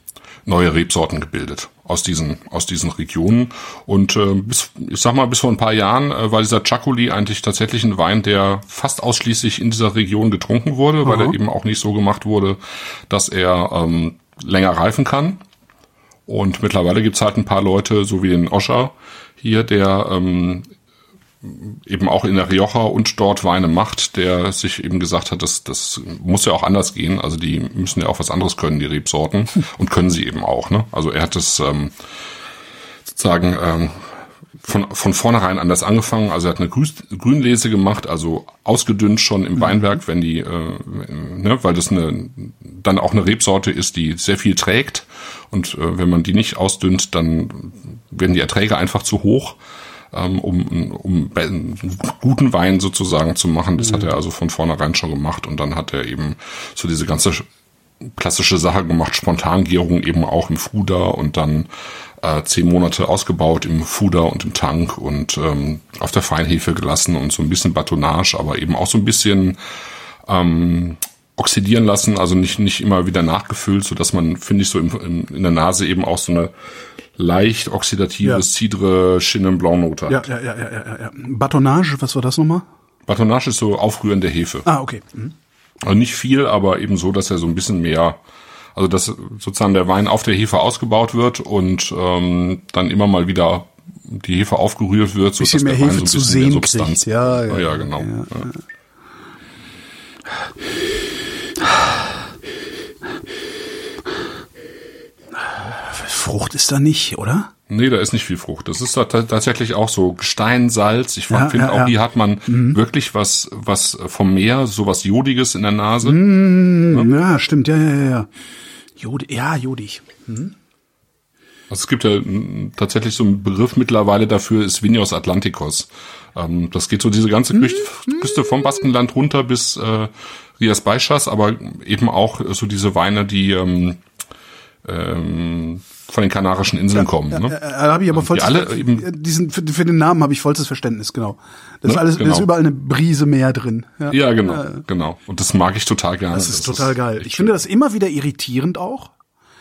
neue Rebsorten gebildet aus diesen aus diesen Regionen und äh, bis ich sag mal bis vor ein paar Jahren äh, war dieser Chacoli eigentlich tatsächlich ein Wein, der fast ausschließlich in dieser Region getrunken wurde, weil er eben auch nicht so gemacht wurde, dass er ähm, länger reifen kann. Und mittlerweile gibt's halt ein paar Leute, so wie den Oscher hier, der ähm, eben auch in der Rioja und dort Weine macht, der sich eben gesagt hat, das, das muss ja auch anders gehen. Also die müssen ja auch was anderes können, die Rebsorten. Und können sie eben auch. Ne? Also er hat es ähm, sozusagen ähm, von, von vornherein anders angefangen. Also er hat eine Grün, Grünlese gemacht, also ausgedünnt schon im Weinberg, wenn die, äh, ne, weil das eine, dann auch eine Rebsorte ist, die sehr viel trägt. Und äh, wenn man die nicht ausdünnt, dann werden die Erträge einfach zu hoch ähm, um, um einen guten Wein sozusagen zu machen. Das hat er also von vornherein schon gemacht und dann hat er eben so diese ganze klassische Sache gemacht, Spontangärung eben auch im Fuder und dann äh, zehn Monate ausgebaut im Fuder und im Tank und ähm, auf der Feinhefe gelassen und so ein bisschen Batonage, aber eben auch so ein bisschen ähm, oxidieren lassen, also nicht nicht immer wieder nachgefüllt, so dass man finde ich so im, im, in der Nase eben auch so eine leicht oxidatives Ja. Cidre Chenin Blanc Note Ja, hat. ja, ja, ja, ja, ja. Batonage, was war das nochmal? Batonage ist so Aufrühren der Hefe. Ah, okay. Mhm. Also nicht viel, aber eben so, dass er so ein bisschen mehr, also dass sozusagen der Wein auf der Hefe ausgebaut wird und ähm, dann immer mal wieder die Hefe aufgerührt wird, so Bisschen dass mehr der Wein Hefe so ein zu bisschen mehr sehen Substanz. kriegt. Ja, ja, ja, genau. ja, Frucht ist da nicht, oder? Nee, da ist nicht viel Frucht. Das ist tatsächlich auch so Gestein, Salz. Ich Ja, finde ja, auch, ja. hier hat man wirklich was, was vom Meer, so was Jodiges in der Nase. Ja, stimmt, ja, ja, ja, ja. Jod ja, jodig. Also es gibt ja tatsächlich so einen Begriff mittlerweile dafür, ist Vinos Atlanticos. Ähm, das geht so diese ganze Mhm. Küste, Küste vom Baskenland runter bis äh, Rias Baixas, aber eben auch so diese Weine, die ähm, ähm, von den Kanarischen Inseln kommen. Äh, Ne? da habe ich aber vollstes, alle eben- äh, diesen, für, für den Namen habe ich vollstes Verständnis, genau. Das ist Ne? alles, da ist Genau. überall eine Brise mehr drin. Ja, Ja, genau, genau. Und das mag ich total gerne. Das ist total geil. Ich finde das immer wieder irritierend auch.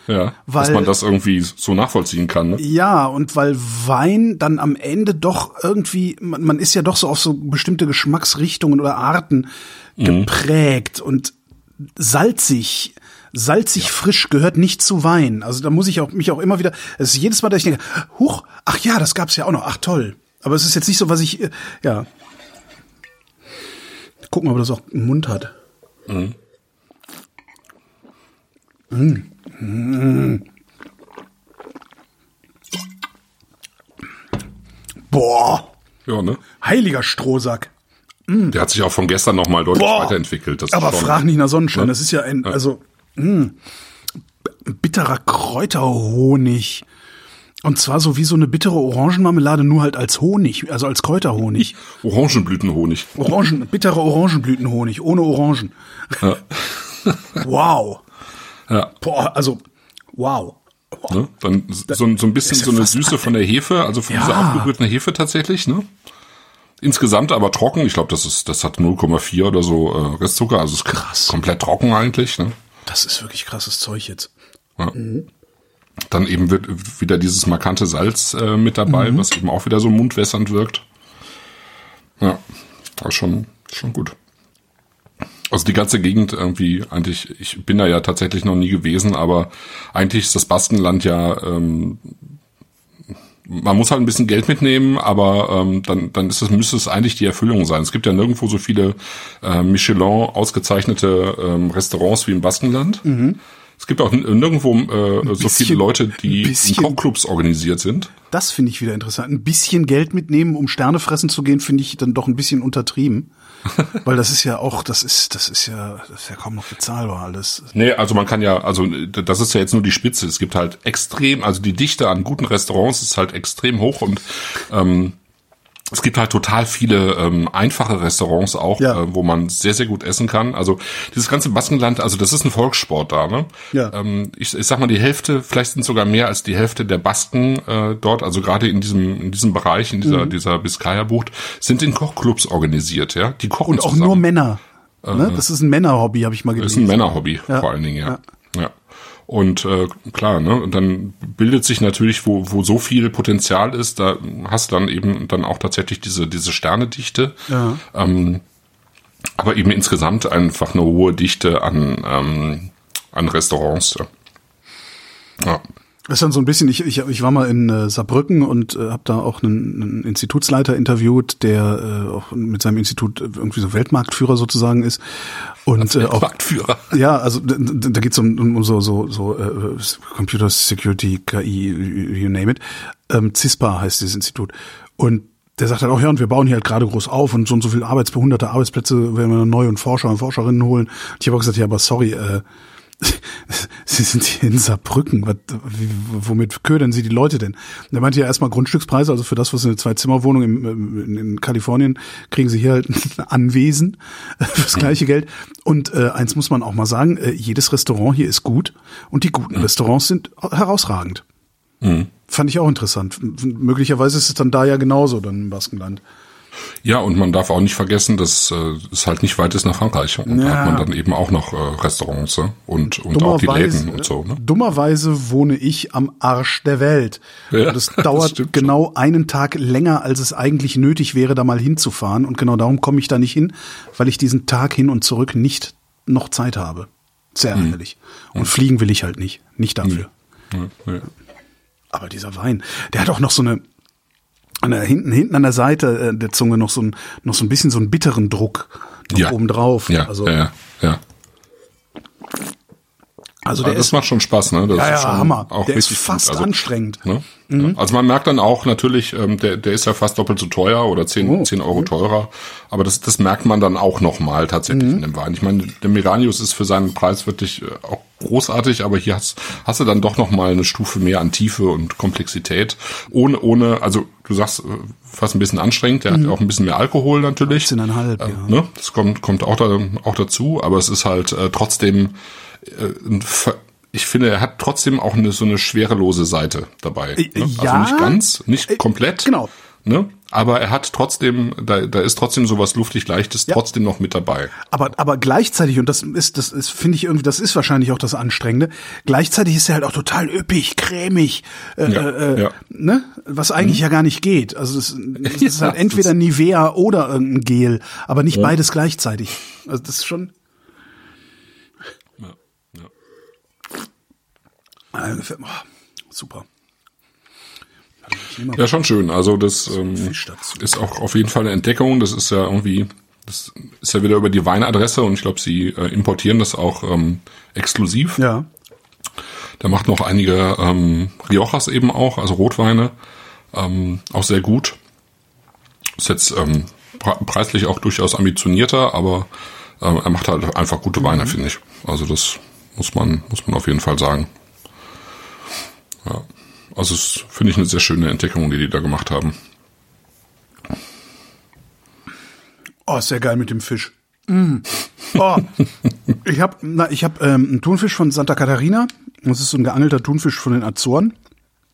ja, dass weil- man das irgendwie so nachvollziehen kann. Ne? Ja, und weil Wein dann am Ende doch irgendwie, man, man ist ja doch so auf so bestimmte Geschmacksrichtungen oder Arten geprägt und salzig, salzig frisch gehört nicht zu Wein. Also da muss ich auch mich auch immer wieder, es ist jedes Mal, dass ich denke, huch, ach ja, das gab's ja auch noch, ach toll. Aber es ist jetzt nicht so, was ich, äh, ja. Gucken, ob er das auch im Mund hat. Mm. Boah, Ja, ne? heiliger Strohsack. Der hat sich auch von gestern nochmal deutlich Boah. weiterentwickelt. Aber frag nicht nach Sonnenschein. Ne? Das ist ja ein, also, mh, bitterer Kräuterhonig. Und zwar so wie so eine bittere Orangenmarmelade, nur halt als Honig, also als Kräuterhonig. Orangenblütenhonig. Orangen, bitterer Orangenblütenhonig, ohne Orangen. wow. Ja. Boah, also, wow. Ne? Dann so, so ein bisschen ja so eine Süße von der Hefe, also von Ja. dieser aufgerührten Hefe tatsächlich, ne? Insgesamt aber trocken. Ich glaube, das ist, das hat 0,4 oder so äh, Restzucker, also ist Krass. komplett trocken eigentlich. Ne? Das ist wirklich krasses Zeug jetzt. Ja. Dann eben wird wieder dieses markante Salz äh, mit dabei, Mhm. was eben auch wieder so mundwässernd wirkt. Ja, war schon, schon gut. Also die ganze Gegend irgendwie, eigentlich, ich bin da ja tatsächlich noch nie gewesen, aber eigentlich ist das Baskenland ja, ähm, man muss halt ein bisschen Geld mitnehmen, aber ähm, dann, dann ist es, müsste es eigentlich die Erfüllung sein. Es gibt ja nirgendwo so viele äh, Michelin ausgezeichnete ähm, Restaurants wie im Baskenland. Es gibt auch nirgendwo äh, so bisschen- viele Leute, die ein in bisschen. Kochclubs organisiert sind. Das finde ich wieder interessant. Ein bisschen Geld mitnehmen, um Sterne fressen zu gehen, finde ich dann doch ein bisschen untertrieben. Weil das ist ja auch, das ist, das ist ja, das ist ja kaum noch bezahlbar alles. Nee, also man kann ja, also das ist ja jetzt nur die Spitze. Es gibt halt extrem, also die Dichte an guten Restaurants ist halt extrem hoch und ähm, es gibt halt total viele ähm, einfache Restaurants auch, Ja. äh, wo man sehr, sehr gut essen kann. Also dieses ganze Baskenland, also das ist ein Volkssport da, ne? Ja. Ähm, ich, ich sag mal, die Hälfte, vielleicht sind sogar mehr als die Hälfte der Basken äh, dort, also gerade in diesem, in diesem Bereich, in Mhm. dieser, dieser Biskaya-Bucht, sind in Kochclubs organisiert, ja. Die kochen Und auch zusammen. nur Männer. Ne? Das ist ein Männerhobby, habe ich mal Das gelesen. ist ein Männerhobby, Ja. vor allen Dingen, ja. ja. Und äh, klar, ne, und dann bildet sich natürlich, wo, wo so viel Potenzial ist, da hast du dann eben dann auch tatsächlich diese, diese Sternedichte. Ja. Ähm, aber eben insgesamt einfach eine hohe Dichte an, ähm, an Restaurants. Ja. Das ist dann so ein bisschen, ich, ich, ich war mal in äh, Saarbrücken und äh, habe da auch einen, einen Institutsleiter interviewt, der äh, auch mit seinem Institut irgendwie so Weltmarktführer sozusagen ist. Und äh, auch Marktführer. Ja, also d- d- da geht's um, um so so so äh, Computer Security, KI, you name it. Ähm, CISPA heißt dieses Institut. Und der sagt halt auch, ja, und wir bauen hier halt gerade groß auf und so und so viele Arbeits hunderte Arbeitsplätze werden wir neu und Forscher und Forscherinnen holen. Und ich habe auch gesagt, ja, aber sorry, äh, Sie sind hier in Saarbrücken. Was, wie, womit ködern Sie die Leute denn? Er meinte ja erstmal Grundstückspreise, also für das, was eine Zwei-Zimmer-Wohnung im, ähm, in, in Kalifornien, kriegen Sie hier halt ein Anwesen fürs gleiche Geld. Und äh, eins muss man auch mal sagen, äh, jedes Restaurant hier ist gut und die guten Restaurants sind herausragend. Fand ich auch interessant. Möglicherweise ist es dann da ja genauso, dann im Baskenland. Ja, und man darf auch nicht vergessen, dass äh, es halt nicht weit ist nach Frankreich. Und da Ja. hat man dann eben auch noch äh, Restaurants ja? und, und auch die Läden und so. Ne? dummerweise wohne ich am Arsch der Welt. Ja, und es das dauert genau einen Tag länger, als es eigentlich nötig wäre, da mal hinzufahren. Und genau darum komme ich da nicht hin, weil ich diesen Tag hin und zurück nicht noch Zeit habe. Sehr Hm. ärgerlich. Und fliegen will ich halt nicht. Nicht dafür. Ja. Aber dieser Wein, der hat auch noch so eine, an der, hinten, hinten an der Seite äh, der Zunge noch so ein, noch so ein bisschen so einen bitteren Druck noch Ja. oben drauf. Ja, also, ja, ja, also Aber der das ist, macht schon Spaß, ne? Das Ja, ist ja, Hammer. Auch Der ist fast gut. Also, anstrengend. Ne? Ja. Also man merkt dann auch natürlich, ähm, der, der ist ja fast doppelt so teuer oder 10, Oh. 10 Euro teurer. Aber das, das merkt man dann auch nochmal tatsächlich Mhm. in dem Wein. Ich meine, der Miranius ist für seinen Preis wirklich äh, auch großartig, aber hier hast, hast du dann doch nochmal eine Stufe mehr an Tiefe und Komplexität. Ohne, ohne, also du sagst, äh, fast ein bisschen anstrengend, der hat ja auch ein bisschen mehr Alkohol natürlich. 18,5, Äh, ja. ne? Das kommt, kommt auch, da, auch dazu, aber es ist halt äh, trotzdem äh, ein ich finde, er hat trotzdem auch eine, so eine schwerelose Seite dabei. Äh, Ne? ja. Also nicht ganz, nicht Äh, komplett. genau. Ne? Aber er hat trotzdem, da, da ist trotzdem sowas luftig Leichtes trotzdem noch mit dabei. Aber, aber gleichzeitig, und das ist, das ist, finde ich irgendwie, das ist wahrscheinlich auch das Anstrengende, gleichzeitig ist er halt auch total üppig, cremig, äh, Ja, äh, ja. ne? Was eigentlich ja gar nicht geht. Also es, es ist Ja, halt entweder Nivea oder irgendein Gel, aber nicht beides gleichzeitig. Also das ist schon. Ja, ja. Äh, oh, super. Ja, schon schön. Also das ähm, ist auch auf jeden Fall eine Entdeckung. Das ist ja irgendwie, das ist ja wieder über die Weinadresse und ich glaube, sie äh, importieren das auch ähm, exklusiv. Ja. Der macht noch einige ähm, Riojas eben auch, also Rotweine, ähm, auch sehr gut. Ist jetzt ähm, pre- preislich auch durchaus ambitionierter, aber ähm, er macht halt einfach gute Weine, finde ich. Also das muss man muss man auf jeden Fall sagen. Ja, also es finde ich eine sehr schöne Entdeckung, die die da gemacht haben. Oh, ist sehr geil mit dem Fisch. Mm. Oh. ich habe na, ich habe ähm, einen Thunfisch von Santa Catarina. Das ist so ein geangelter Thunfisch von den Azoren.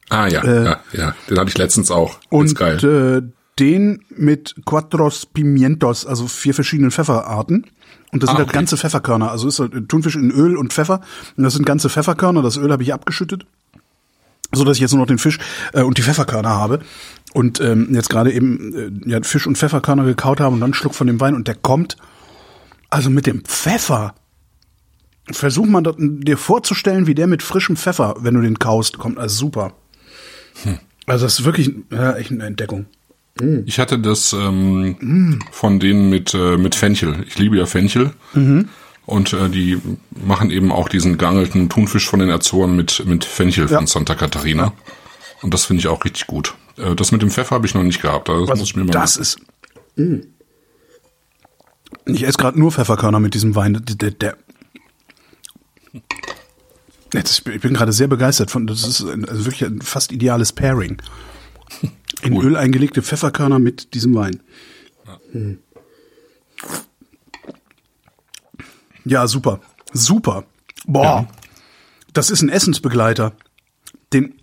Ah ja, ja, ja, den hatte ich letztens auch. Äh, Und. Äh, den mit Quattros Pimientos, also vier verschiedenen Pfefferarten. Und das sind Ah, halt okay. ganze Pfefferkörner. Also ist halt Thunfisch in Öl und Pfeffer. Und das sind ganze Pfefferkörner. Das Öl habe ich abgeschüttet. So dass ich jetzt nur noch den Fisch äh, und die Pfefferkörner habe. Und ähm, jetzt gerade eben äh, ja, Fisch und Pfefferkörner gekaut habe und dann einen Schluck von dem Wein. Und der kommt, also mit dem Pfeffer. Versuch mal dir vorzustellen, wie der mit frischem Pfeffer, wenn du den kaust, kommt. Also super. Also das ist wirklich ja, echt eine Entdeckung. Ich hatte das ähm, von denen mit, äh, mit Fenchel. Ich liebe ja Fenchel. Und äh, die machen eben auch diesen geangelten Thunfisch von den Azoren mit, mit Fenchel Ja. von Santa Catarina. Und das finde ich auch richtig gut. Äh, das mit dem Pfeffer habe ich noch nicht gehabt. Das muss ich mir mal Das ist. Mm. Ich esse gerade nur Pfefferkörner mit diesem Wein. Der, der, Jetzt, ich bin gerade sehr begeistert von, das ist ein, also wirklich ein fast ideales Pairing. In Öl eingelegte Pfefferkörner mit diesem Wein. Hm. Ja, super. Super. Boah. Ja. Das ist ein Essensbegleiter. Den.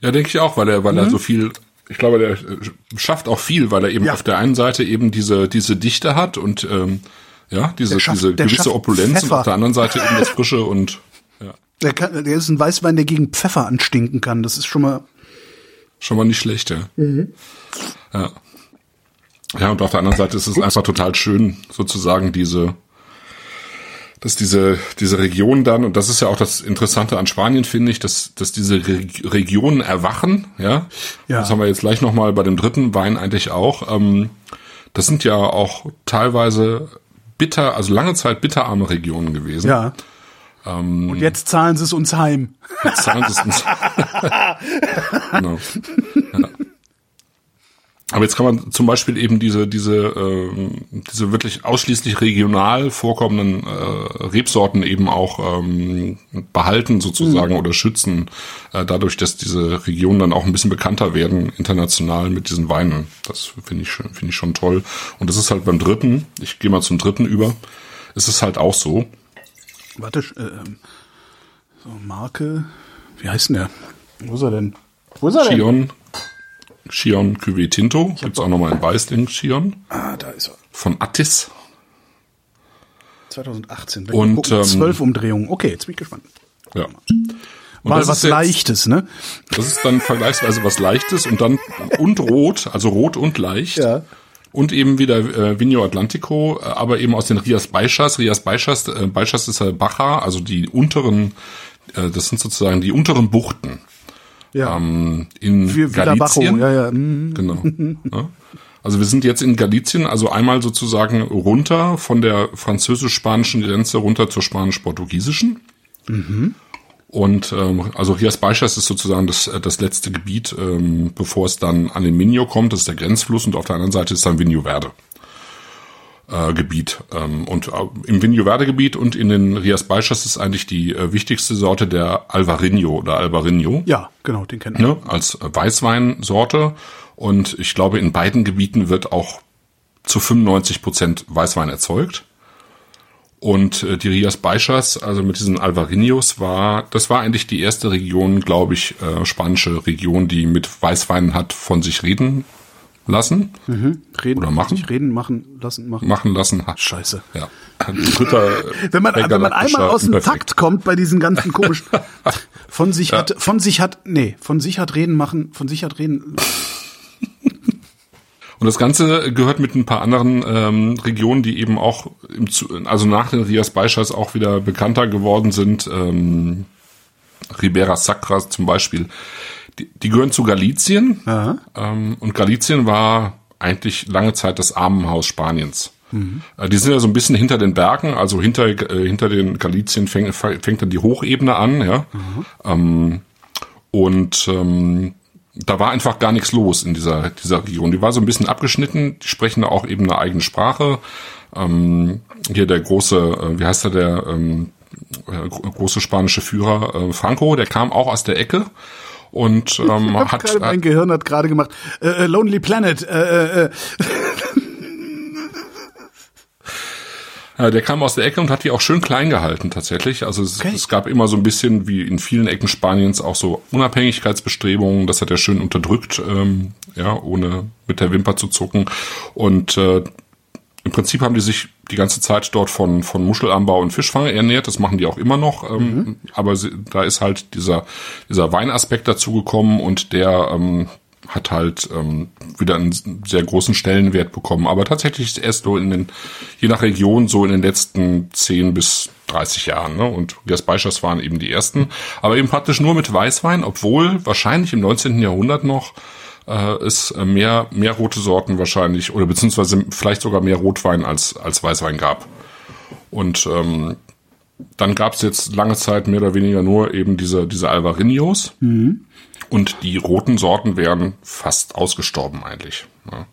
Ja, denke ich auch, weil er, weil mhm. er so viel, ich glaube, der schafft auch viel, weil er eben ja. auf der einen Seite eben diese, diese Dichte hat und ähm, ja, diese, schafft, diese gewisse Opulenz Pfeffer. und auf der anderen Seite eben das Frische und ja. Der, kann, der ist ein Weißwein, der gegen Pfeffer anstinken kann. Das ist schon mal. Schon mal nicht schlecht, ja. Mhm. Ja. Ja, und auf der anderen Seite ist es Ups. einfach total schön, sozusagen diese, dass diese, diese Region dann, und das ist ja auch das Interessante an Spanien, finde ich, dass, dass diese Re Regionen erwachen, ja? ja. Das haben wir jetzt gleich nochmal bei dem dritten Wein eigentlich auch. Ähm, das sind ja auch teilweise bitter, also lange Zeit bitterarme Regionen gewesen. Ja. Ähm, und jetzt zahlen sie es uns heim. Jetzt zahlen sie es uns. genau. Aber jetzt kann man zum Beispiel eben diese diese äh, diese wirklich ausschließlich regional vorkommenden äh, Rebsorten eben auch ähm, behalten sozusagen mhm. oder schützen, äh, dadurch, dass diese Regionen dann auch ein bisschen bekannter werden international mit diesen Weinen. Das finde ich finde ich schon toll. Und das ist halt beim dritten. Ich gehe mal zum dritten über. Es ist halt auch so. Warte, äh, ähm, so Marke. Wie heißt denn der? Wo ist er denn? Wo ist er denn? Chion Chion Cuvée Tinto. Gibt's auch nochmal ein Weißling Chion. Ah, da ist er. Von Attis. 2018. Und ähm, zwölf Umdrehungen. Okay, jetzt bin ich gespannt. Ja. Und Mal was jetzt, Leichtes, ne? Das ist dann vergleichsweise was Leichtes und dann und rot, also rot und leicht. Ja. Und eben wieder äh, Vigno Atlantico, äh, aber eben aus den Rias Baixas. Rias Baixas, äh, Baixas ist ja Baja, also die unteren, äh, das sind sozusagen die unteren Buchten ja. ähm, in Für Galicien. Ja, ja. Mhm. Genau. ja. Also wir sind jetzt in Galicien, also einmal sozusagen runter von der französisch-spanischen Grenze runter zur spanisch-portugiesischen. Mhm. Und ähm, also Rias Baixas ist sozusagen das, äh, das letzte Gebiet, ähm, bevor es dann an den Minho kommt, das ist der Grenzfluss und auf der anderen Seite ist dann Vinho Verde äh, Gebiet. Ähm, und äh, im Vinho Verde Gebiet und in den Rias Baixas ist eigentlich die äh, wichtigste Sorte der Alvarinho oder Alvarinho. Ja, genau, den kennt man. Ne, als Weißweinsorte. Und ich glaube, in beiden Gebieten wird auch zu 95 Prozent Weißwein erzeugt. Und äh, die Rias Baixas, also mit diesen Alvarinhos, war, das war eigentlich die erste Region, glaube ich, äh, spanische Region, die mit Weißwein hat von sich reden lassen. Mhm. Reden, oder machen. Reden, machen lassen, machen. Machen lassen. Ha. Scheiße. Ja. Dritter wenn man, wenn man einmal aus dem Takt kommt bei diesen ganzen komischen, von sich ja. hat, von sich hat, nee, von sich hat reden machen, von sich hat reden. Und das Ganze gehört mit ein paar anderen ähm, Regionen, die eben auch, im, also nach den Rias Baixas auch wieder bekannter geworden sind. Ähm, Ribera Sacra zum Beispiel die, die gehören zu Galizien. Ähm, und Galizien war eigentlich lange Zeit das Armenhaus Spaniens. Mhm. Äh, die sind ja so ein bisschen hinter den Bergen, also hinter, äh, hinter den Galizien fängt, fängt dann die Hochebene an, ja. Mhm. Ähm, und ähm, da war einfach gar nichts los in dieser, dieser Region. Die war so ein bisschen abgeschnitten, die sprechen da auch eben eine eigene Sprache. Ähm, hier der große, äh, wie heißt er, der ähm, äh, große spanische Führer äh, Franco, der kam auch aus der Ecke und ähm, hat grade, mein Gehirn hat gerade gemacht äh, äh, Lonely Planet. Äh, äh. Ja, der kam aus der Ecke und hat die auch schön klein gehalten tatsächlich. Also es, okay. es, gab immer so ein bisschen wie in vielen Ecken Spaniens auch so Unabhängigkeitsbestrebungen. Das hat er schön unterdrückt, ähm, ja, ohne mit der Wimper zu zucken. Und äh, im Prinzip haben die sich die ganze Zeit dort von, von Muschelanbau und Fischfang ernährt. Das machen die auch immer noch. Ähm, mhm. Aber sie, da ist halt dieser, dieser Weinaspekt dazugekommen und der ähm, hat halt ähm, wieder einen sehr großen Stellenwert bekommen. Aber tatsächlich ist erst so in den, je nach Region, so in den letzten 10 bis 30 Jahren. Ne? Und Baixas waren eben die ersten. Aber eben praktisch nur mit Weißwein, obwohl wahrscheinlich im 19. Jahrhundert noch äh, es mehr, mehr rote Sorten wahrscheinlich oder beziehungsweise vielleicht sogar mehr Rotwein als, als Weißwein gab. Und ähm, dann gab es jetzt lange Zeit mehr oder weniger nur eben diese, diese Alvarinhos. Mhm. Und die roten Sorten wären fast ausgestorben eigentlich. Ja.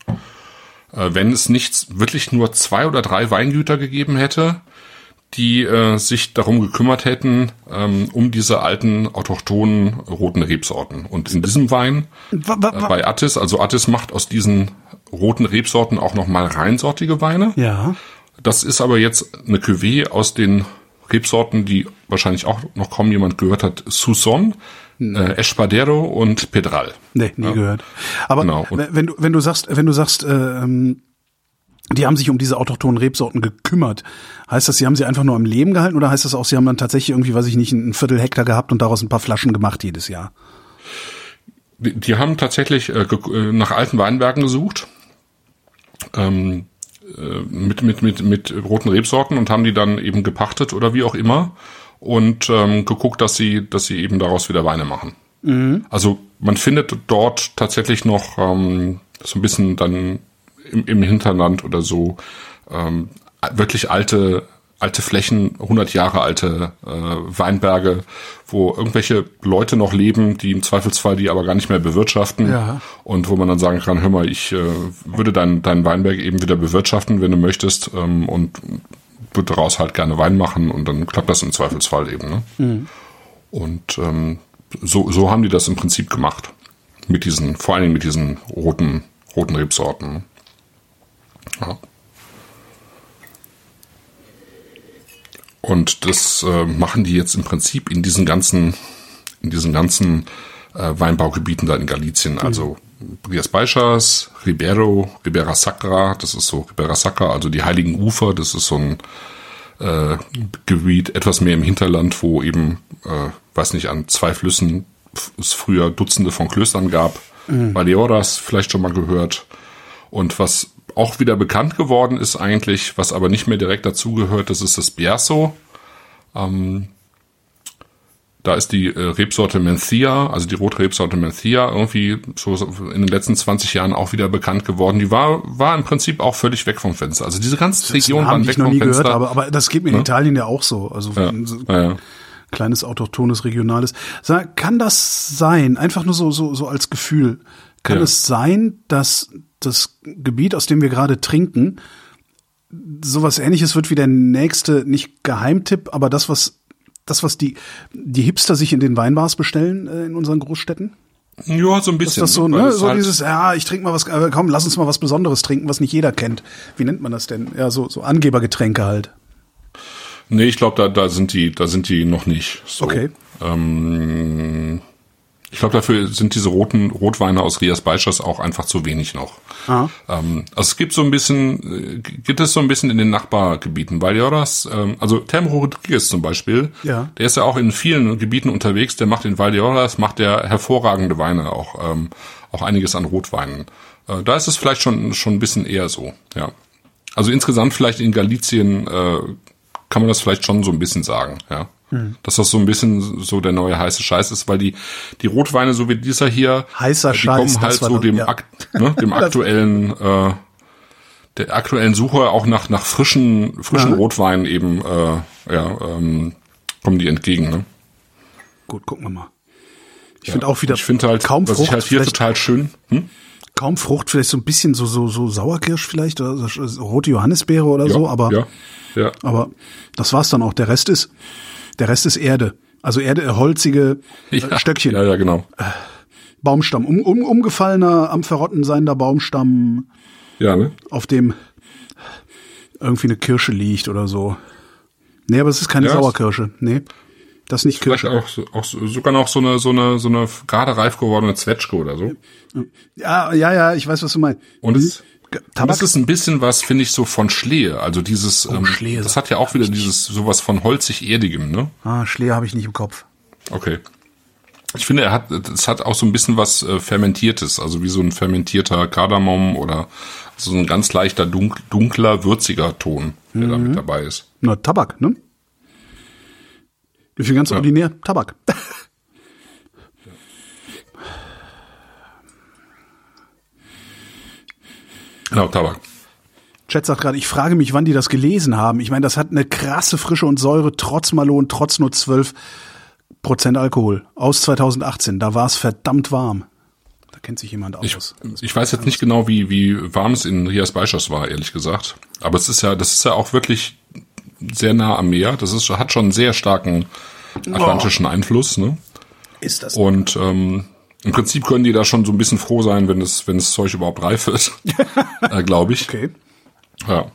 äh, wenn es nicht wirklich nur zwei oder drei Weingüter gegeben hätte, die äh, sich darum gekümmert hätten, ähm, um diese alten autochthonen roten Rebsorten. Und in diesem Wein, äh, bei Attis, also Attis macht aus diesen roten Rebsorten auch nochmal reinsortige Weine. Ja. Das ist aber jetzt eine Cuvée aus den Rebsorten, die wahrscheinlich auch noch kaum jemand gehört hat. Suson, äh, Espadero und Pedral. Nee, nie Ja. gehört. Aber Genau. Wenn du wenn du sagst, wenn du sagst, ähm, die haben sich um diese autochthonen Rebsorten gekümmert, heißt das, sie haben sie einfach nur am Leben gehalten oder heißt das auch, sie haben dann tatsächlich irgendwie, weiß ich nicht, ein Viertel Hektar gehabt und daraus ein paar Flaschen gemacht jedes Jahr? Die, die haben tatsächlich äh, äh, nach alten Weinbergen gesucht. Ähm, äh, mit, mit, mit, mit roten Rebsorten und haben die dann eben gepachtet oder wie auch immer und ähm, geguckt, dass sie, dass sie eben daraus wieder Weine machen. Also man findet dort tatsächlich noch ähm, so ein bisschen dann im, im Hinterland oder so ähm, wirklich alte alte Flächen, 100 Jahre alte äh, Weinberge, wo irgendwelche Leute noch leben, die im Zweifelsfall die aber gar nicht mehr bewirtschaften Ja. und wo man dann sagen kann, hör mal, ich äh, würde deinen deinen Weinberg eben wieder bewirtschaften, wenn du möchtest ähm, und würde daraus halt gerne Wein machen und dann klappt das im Zweifelsfall eben. Ne? Und ähm, so, so haben die das im Prinzip gemacht. Mit diesen, vor allen Dingen mit diesen roten, roten Rebsorten. Ja. Und das äh, machen die jetzt im Prinzip in diesen ganzen, in diesen ganzen äh, Weinbaugebieten da in Galicien. Also Brias Baixas, Ribeiro, Ribera Sacra, das ist so Ribera Sacra, also die Heiligen Ufer, das ist so ein äh, Gebiet etwas mehr im Hinterland, wo eben, äh, weiß nicht, an zwei Flüssen es früher Dutzende von Klöstern gab. Valdeoras vielleicht schon mal gehört. Und was auch wieder bekannt geworden ist eigentlich, was aber nicht mehr direkt dazugehört, das ist das Bierso. Ähm, da ist die äh, Rebsorte Mencia, also die Rotrebsorte Mencia, irgendwie so in den letzten 20 Jahren auch wieder bekannt geworden. Die war, war im Prinzip auch völlig weg vom Fenster. Also diese ganze Region war weg ich noch vom nie Fenster. gehört habe, aber das geht mir in Ja. Italien ja auch so. Also ja, so ja, kleines autochthones regionales. Sag, kann das sein? Einfach nur so so so als Gefühl. Kann es sein, dass das Gebiet, aus dem wir gerade trinken, sowas Ähnliches wird wie der nächste nicht Geheimtipp, aber das was das was die die Hipster sich in den Weinbars bestellen äh, in unseren Großstädten? Ja, so ein bisschen. Ist das so, ne? es So halt- dieses, ja, ich trinke mal was, äh, komm, lass uns mal was Besonderes trinken, was nicht jeder kennt. Wie nennt man das denn? Ja, so, so Angebergetränke halt. Nee, ich glaube, da, da sind die, da sind die noch nicht. So. Okay. Ähm, ich glaube, dafür sind diese roten Rotweine aus Rias Baixas auch einfach zu wenig noch. Ah. Ähm, also es gibt so ein bisschen, äh, gibt es so ein bisschen in den Nachbargebieten. Valdeoras, ähm, also Termo Rodriguez zum Beispiel, Ja. der ist ja auch in vielen Gebieten unterwegs. Der macht in Valdeoras, macht der hervorragende Weine, auch ähm, auch einiges an Rotweinen. Äh, da ist es vielleicht schon schon ein bisschen eher so, ja. Also insgesamt vielleicht in Galizien äh, kann man das vielleicht schon so ein bisschen sagen, ja. Dass das so ein bisschen so der neue heiße Scheiß ist, weil die, die Rotweine, so wie dieser hier, Heißer die Scheiß, kommen halt so dem, ja. Ak ne, dem aktuellen, äh, der aktuellen Suche auch nach, nach frischen, frischen Ja. Rotweinen eben, äh, ja, ähm, kommen die entgegen, ne? Gut, gucken wir mal. Ich finde auch wieder Ich finde halt, kaum was Frucht, ich halt hier total schön, hm? kaum Frucht, vielleicht so ein bisschen so so so Sauerkirsch vielleicht oder so, rote Johannisbeere oder so, aber ja, ja. aber das war's dann auch. Der Rest ist der Rest ist Erde. Also Erde, äh, holzige äh, ja. Stöckchen, Ja, ja, genau. Baumstamm, um, um, umgefallener, am Verrotten seiender Baumstamm, Ja, ne? auf dem irgendwie eine Kirsche liegt oder so. Nee, aber es ist keine Ja, Sauerkirsche. Nee. Das ist nicht Vielleicht Kirsche. auch, auch so- sogar noch so eine, so eine, so eine gerade reif gewordene Zwetschge oder so. Ja, ja, ja, ich weiß, was du meinst. Und es, und Tabak? es ist ein bisschen was, finde ich, so von Schlehe. Also dieses, ähm, Oh, Schlehe, das hat ja auch wieder dieses, sowas von holzig-erdigem, ne? Ah, Schleer habe ich nicht im Kopf. Okay. Ich finde, er hat, es hat auch so ein bisschen was äh, Fermentiertes, also wie so ein fermentierter Kardamom oder so ein ganz leichter, dunk, dunkler, würziger Ton, der da Mhm. mit dabei ist. Na, Tabak, ne? Ich bin ganz Ja. ordinär Tabak. Genau, Tabak. Chat sagt gerade, ich frage mich, wann die das gelesen haben. Ich meine, das hat eine krasse Frische und Säure, trotz Malon, trotz nur 12 Prozent Alkohol. Aus 2018. Da war es verdammt warm. Da kennt sich jemand Ich, aus. ich weiß jetzt nicht genau, wie, wie warm es in Rias Beischers war, ehrlich gesagt. Aber es ist ja, das ist ja auch wirklich sehr nah am Meer. Das ist, hat schon einen sehr starken atlantischen Einfluss, ne? ist das. Und ähm, im Prinzip können die da schon so ein bisschen froh sein, wenn es, wenn das Zeug überhaupt reif ist, äh, glaube ich. okay. Ja.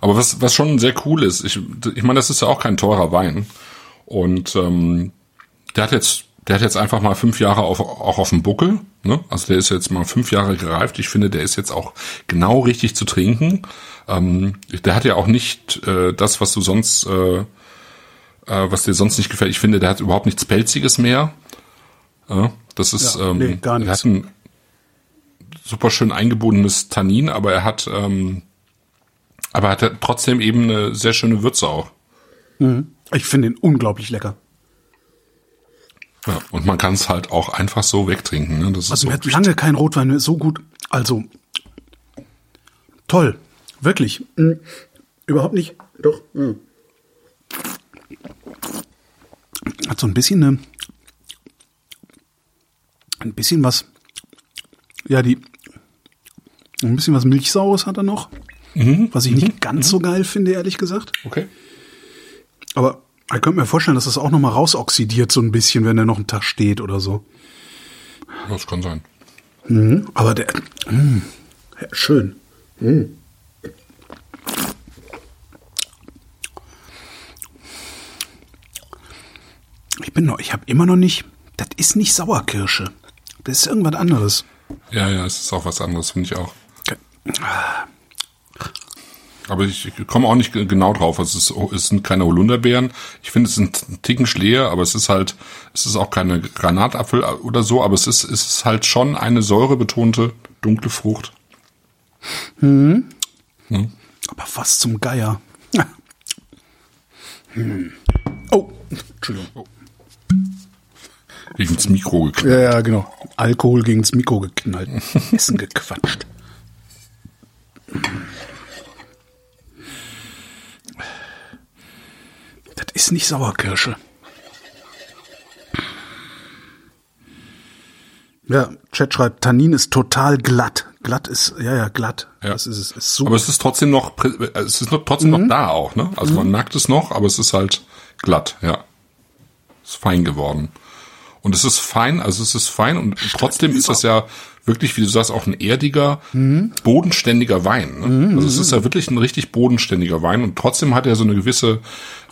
Aber was, was schon sehr cool ist, ich, ich meine, das ist ja auch kein teurer Wein. Und ähm, der hat jetzt, der hat jetzt einfach mal fünf Jahre auf, auch auf dem Buckel. Ne? Also der ist jetzt mal fünf Jahre gereift. Ich finde, der ist jetzt auch genau richtig zu trinken. Ähm, der hat ja auch nicht äh, das, was du sonst, äh, äh, was dir sonst nicht gefällt. Ich finde, der hat überhaupt nichts Pelziges mehr. Ja, das ist, Ja, ähm, nee, gar er nichts. hat ein super schön eingebundenes Tannin, aber er hat, ähm, aber er hat trotzdem eben eine sehr schöne Würze auch. Ich finde ihn unglaublich lecker. Ja, und man kann es halt auch einfach so wegtrinken. Ne? Das Also so mir hat lange kein Rotwein mehr so gut. Also toll, wirklich. Mhm. Überhaupt nicht. Doch. Mhm. Hat so ein bisschen eine, ein bisschen was. Ja, die ein bisschen was Milchsaures hat er noch, was ich nicht ganz so geil finde, ehrlich gesagt. okay. Aber ich könnte mir vorstellen, dass das auch noch mal rausoxidiert so ein bisschen, wenn er noch einen Tag steht oder so. Das kann sein. Aber der, mh, ja, schön. Ich bin noch, ich habe immer noch nicht, das ist nicht Sauerkirsche. Das ist irgendwas anderes. Ja, ja, es ist auch was anderes, finde ich auch. Aber ich, komme auch nicht ge- genau drauf. Es, ist, es sind keine Holunderbeeren. Ich finde, es sind ein Ticken Schlehe, aber es ist halt, es ist auch keine Granatapfel oder so, aber es ist, es ist halt schon eine säurebetonte dunkle Frucht. Aber was zum Geier. Hm. Oh, Entschuldigung. Gegen das Mikro geknallt. Ja, ja, genau. Alkohol gegens Mikro geknallt. Essen gequatscht. Das ist nicht Sauerkirsche. Ja, Chat schreibt, Tannin ist total glatt. Glatt ist, ja, ja, glatt. Ja. Das ist es. Ist super. Aber es ist trotzdem noch, äh, es ist noch trotzdem noch da auch, ne? Also man merkt es noch, aber es ist halt glatt, ja. Ist fein geworden. Und es ist fein, also es ist fein und trotzdem ist das ja wirklich, wie du sagst, auch ein erdiger, bodenständiger Wein. Ne? Also es ist ja wirklich ein richtig bodenständiger Wein und trotzdem hat er so eine gewisse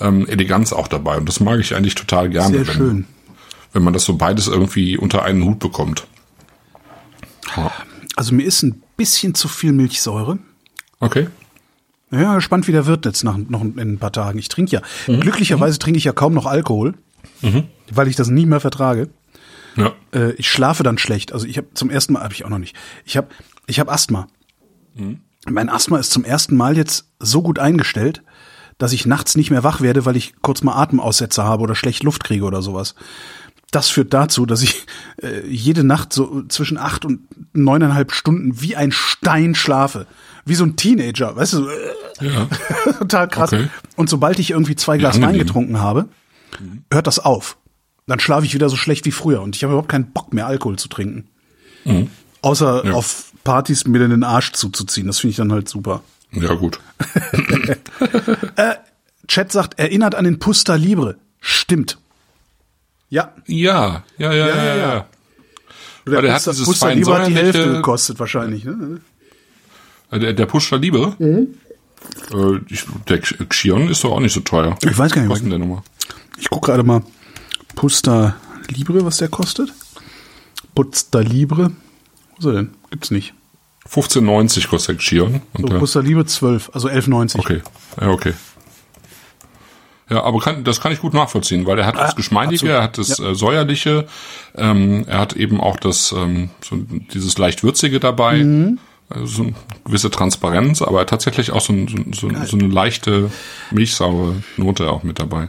ähm, Eleganz auch dabei. Und das mag ich eigentlich total gerne, Sehr wenn, schön. wenn man das so beides irgendwie unter einen Hut bekommt. Ja. Also mir ist ein bisschen zu viel Milchsäure. Okay. Ja, gespannt, wie der wird jetzt nach noch in ein paar Tagen. Ich trinke ja. Mhm. Glücklicherweise trinke ich ja kaum noch Alkohol, weil ich das nie mehr vertrage. Ja. Äh, ich schlafe dann schlecht. Also ich habe zum ersten Mal habe ich auch noch nicht. Ich habe ich habe Asthma. Mhm. Mein Asthma ist zum ersten Mal jetzt so gut eingestellt, dass ich nachts nicht mehr wach werde, weil ich kurz mal Atemaussetzer habe oder schlecht Luft kriege oder sowas. Das führt dazu, dass ich äh, jede Nacht so zwischen acht und neuneinhalb Stunden wie ein Stein schlafe. Wie so ein Teenager, weißt du? Ja. Total krass. Okay. Und sobald ich irgendwie zwei Glas Wein getrunken habe, hört das auf. Dann schlafe ich wieder so schlecht wie früher und ich habe überhaupt keinen Bock mehr Alkohol zu trinken. Außer Ja. auf Partys mir den Arsch zuzuziehen. Das finde ich dann halt super. Ja, gut. Chat sagt, erinnert an den Pusta Libre. Stimmt. Ja. Ja, ja, ja, ja, ja. ja. Der, Weil der hat Pusta, dieses Pusta Libre hat die Hälfte gekostet wahrscheinlich. Ne? Äh, Der, der Pushta Libre, äh, ich, der Xion ist doch auch nicht so teuer. Ich weiß gar nicht, Was was- ist denn der Nummer? Ich gucke gerade mal Pusta Libre, was der kostet. Pusta Libre. Wo ist er denn? Gibt's nicht. 15,90 kostet Xion. Und So, Pusta Libre 12, also 11,90. okay, ja, okay. Ja, aber kann, das kann ich gut nachvollziehen, weil er hat das Geschmeidige, absolut. er hat das äh, Säuerliche, ähm, er hat eben auch das, ähm, so dieses leicht Würzige dabei, Mhm. Also so eine gewisse Transparenz, aber tatsächlich auch so, ein, so, so, so eine leichte milchsaure Note auch mit dabei.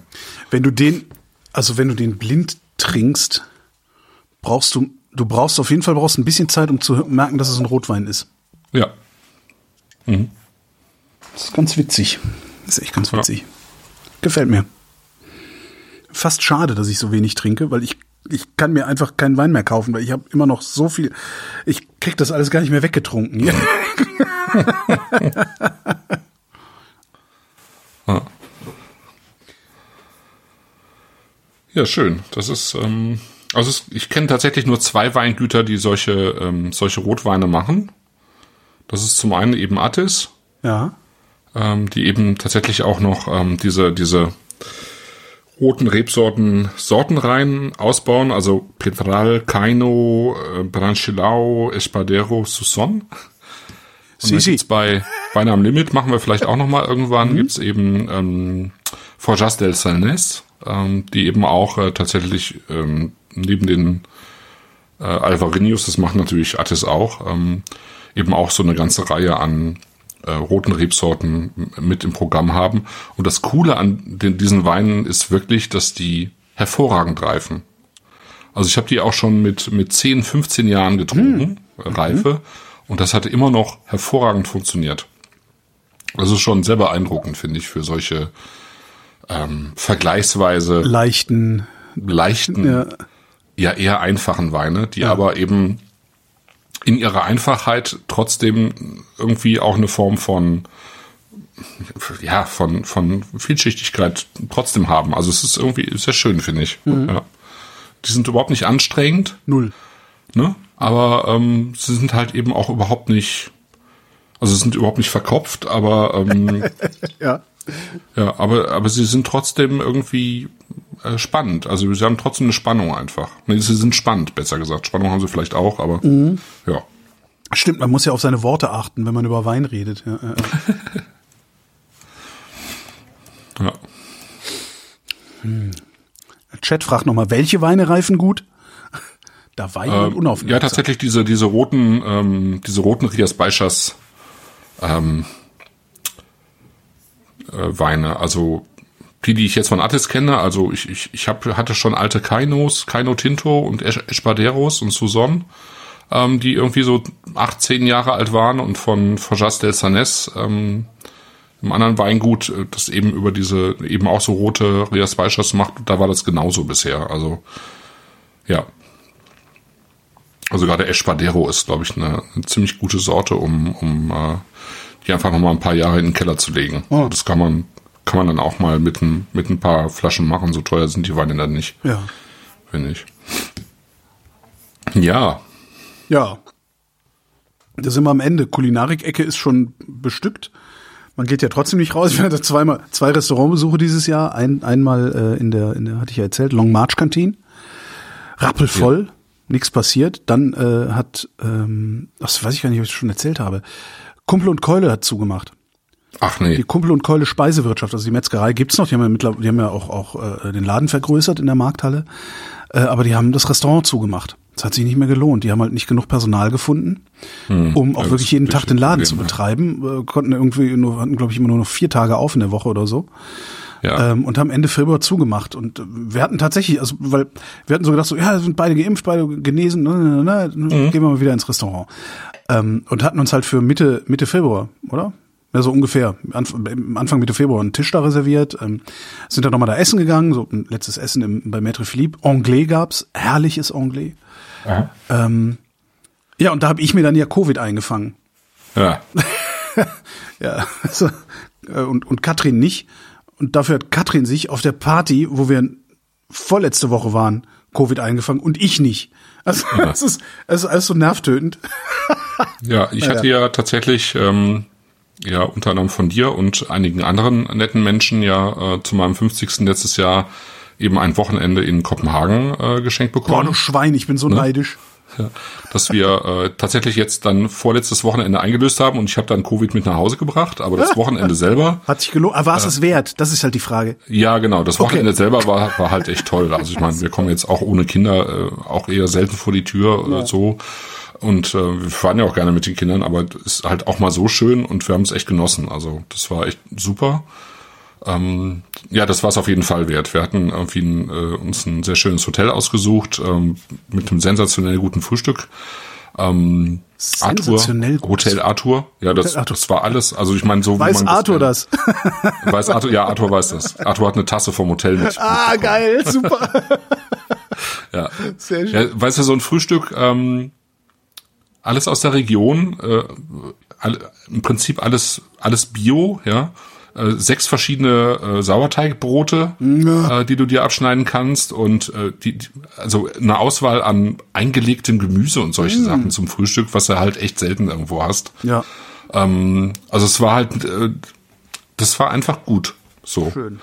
Wenn du den, also wenn du den blind trinkst, brauchst du, du brauchst auf jeden Fall brauchst ein bisschen Zeit, um zu merken, dass es ein Rotwein ist. Ja, Das ist ganz witzig. Das ist echt ganz witzig. Gefällt mir. Fast schade, dass ich so wenig trinke, weil ich ich kann mir einfach keinen Wein mehr kaufen, weil ich habe immer noch so viel. Ich krieg das alles gar nicht mehr weggetrunken. hier. Ja, schön. Das ist, ähm, also es, ich kenne tatsächlich nur zwei Weingüter, die solche, ähm, solche Rotweine machen. Das ist zum einen eben Attis, ja. ähm, die eben tatsächlich auch noch ähm, diese, diese roten Rebsorten Sortenreihen ausbauen, also Petral, Caino, äh, Branchelao, Espadero, Susson. Und Si, si. bei Weine am Limit, machen wir vielleicht auch noch mal irgendwann, gibt's eben ähm, Forjas del Salnes, ähm, die eben auch äh, tatsächlich ähm, neben den äh, Alvarinius, das macht natürlich Attis auch, ähm, eben auch so eine ganze Reihe an äh, roten Rebsorten mit im Programm haben. Und das Coole an den, diesen Weinen ist wirklich, dass die hervorragend reifen. Also ich habe die auch schon mit, mit 10, 15 Jahren getrunken, äh, Reife, und das hatte immer noch hervorragend funktioniert. Das ist schon sehr beeindruckend, finde ich, für solche ähm, vergleichsweise Leichten. leichten, Ja. ja eher einfachen Weine, die aber eben in ihrer Einfachheit trotzdem irgendwie auch eine Form von ja von von Vielschichtigkeit trotzdem haben. Also es ist irgendwie sehr schön, finde ich. Ja. Die sind überhaupt nicht anstrengend, Null. ne? Aber ähm, sie sind halt eben auch überhaupt nicht, also sie sind überhaupt nicht verkopft, aber ähm, Ja. ja, aber, aber sie sind trotzdem irgendwie äh, spannend. Also sie haben trotzdem eine Spannung einfach. Nee, sie sind spannend, besser gesagt. Spannung haben sie vielleicht auch, aber ja. Stimmt, man muss ja auf seine Worte achten, wenn man über Wein redet. Ja, ja. ja. Chat fragt nochmal, welche Weine reifen gut? Da Wein und Ähm, unaufmerksam. ja, tatsächlich diese, diese roten, ähm, diese roten Rias Baixas ähm, äh, Weine. Also die, die ich jetzt von Attis kenne, also ich, ich, ich hab, hatte schon alte Kainos, Kaino Tinto und Es- Espaderos und Suzon, ähm, die irgendwie so 18 Jahre alt waren und von Forjas del Sanes, ähm, im anderen Weingut, äh, das eben über diese, eben auch so rote Rias Baixas macht, da war das genauso bisher. Also, ja. Also gerade Espadero ist, glaube ich, eine, eine ziemlich gute Sorte, um, um äh, die einfach noch mal ein paar Jahre in den Keller zu legen. Oh. Das kann man, kann man dann auch mal mit ein, mit ein paar Flaschen machen. So teuer sind die Weine dann nicht, ja. finde ich. Ja, Ja. Da sind wir am Ende. Kulinarik-Ecke ist schon bestückt. Man geht ja trotzdem nicht raus. Ich hatte zweimal zwei Restaurantbesuche dieses Jahr. Ein, einmal äh, in der, in der, hatte ich ja erzählt, Long March Canteen. Rappelvoll, nichts passiert. Dann äh, hat, ähm, das weiß ich gar nicht, ob ich das schon erzählt habe. Kumpel und Keule hat zugemacht. Ach nee. Die Kumpel und Keule Speisewirtschaft, also die Metzgerei gibt's noch. Die haben ja mittlerweile, die haben ja auch, auch äh, den Laden vergrößert in der Markthalle. Äh, aber die haben das Restaurant zugemacht. Das hat sich nicht mehr gelohnt. Die haben halt nicht genug Personal gefunden, um auch wirklich jeden Tag den Laden zu betreiben. Äh, konnten irgendwie nur, hatten glaube ich immer nur noch vier Tage auf in der Woche oder so. Ja. Ähm, und haben Ende Februar zugemacht. Und äh, wir hatten tatsächlich, also weil wir hatten so gedacht, so, ja, sind beide geimpft, beide genesen, ne, ne, ne, Mhm. ne, gehen wir mal wieder ins Restaurant. Ähm, und hatten uns halt für Mitte, Mitte Februar, oder? Ja, so ungefähr. Anf Anfang Mitte Februar einen Tisch da reserviert. Ähm, sind dann nochmal da essen gegangen, so ein letztes Essen im, bei Maître Philippe. Anglais gab's, herrliches Anglais. Ähm, ja, und da habe ich mir dann ja Covid eingefangen. ja. Ja, also, äh, und, und Katrin nicht. Und dafür hat Katrin sich auf der Party, wo wir vorletzte Woche waren, Covid eingefangen und ich nicht. Also es ist, es ist alles so nervtötend. Ja, ich hatte ja tatsächlich ähm, ja unter anderem von dir und einigen anderen netten Menschen ja äh, zu meinem 50. letztes Jahr eben ein Wochenende in Kopenhagen äh, geschenkt Boah, bekommen. du Schwein, ich bin so neidisch. Ja, dass wir äh, tatsächlich jetzt dann vorletztes Wochenende eingelöst haben und ich habe dann Covid mit nach Hause gebracht, aber das Wochenende selber, Hat sich gelohnt. Aber war es es wert? Das ist halt die Frage. ja genau, das Okay. Wochenende selber war, war halt echt toll. Also ich meine, wir kommen jetzt auch ohne Kinder äh, auch eher selten vor die Tür äh, so und äh, wir fahren ja auch gerne mit den Kindern, aber es ist halt auch mal so schön und wir haben es echt genossen. Also das war echt super. Ähm, ja, das war es auf jeden Fall wert. Wir hatten irgendwie ein, äh, uns ein sehr schönes Hotel ausgesucht ähm, mit einem sensationell guten Frühstück. Ähm, Sensationell Arthur, Hotel Arthur. Ja, das, Arthur. das war alles. Also ich meine, so Weiß wie man Arthur das, das? Weiß Arthur, ja, Arthur weiß das. Arthur hat eine Tasse vom Hotel mit. ah, geil, super. Ja. Sehr schön. ja. Weißt du, so ein Frühstück, ähm, alles aus der Region, äh, all, im Prinzip alles, alles Bio, ja. Äh, sechs verschiedene äh, Sauerteigbrote, äh, die du dir abschneiden kannst und äh, die, die, also eine Auswahl an eingelegtem Gemüse und solche Sachen zum Frühstück, was du halt echt selten irgendwo hast. Ja, Ähm, also es war halt, äh, das war einfach gut. So. schön.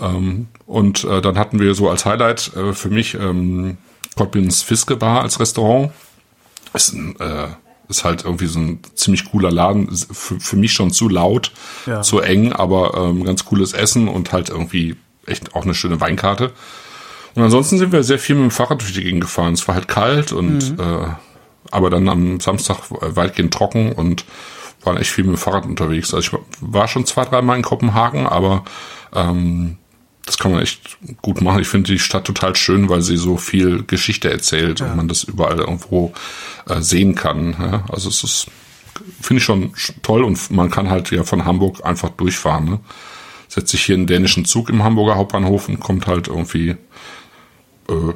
Ähm, und äh, dann hatten wir so als Highlight äh, für mich ähm, Kottbins Fiske Bar als Restaurant. Ist, ein, äh, ist halt irgendwie so ein ziemlich cooler Laden. Für, für mich schon zu laut, Ja. zu eng, aber ähm, ganz cooles Essen und halt irgendwie echt auch eine schöne Weinkarte. Und ansonsten sind wir sehr viel mit dem Fahrrad durch die Gegend gefahren. Es war halt kalt und äh, aber dann am Samstag weitgehend trocken und waren echt viel mit dem Fahrrad unterwegs. Also ich war schon zwei, dreimal in Kopenhagen, aber ähm, das kann man echt gut machen. Ich finde die Stadt total schön, weil sie so viel Geschichte erzählt und man das überall irgendwo äh, sehen kann. Ja? Also es ist, finde ich schon sch- toll und man kann halt ja von Hamburg einfach durchfahren. Ne? Setzt sich hier einen dänischen Zug im Hamburger Hauptbahnhof und kommt halt irgendwie äh,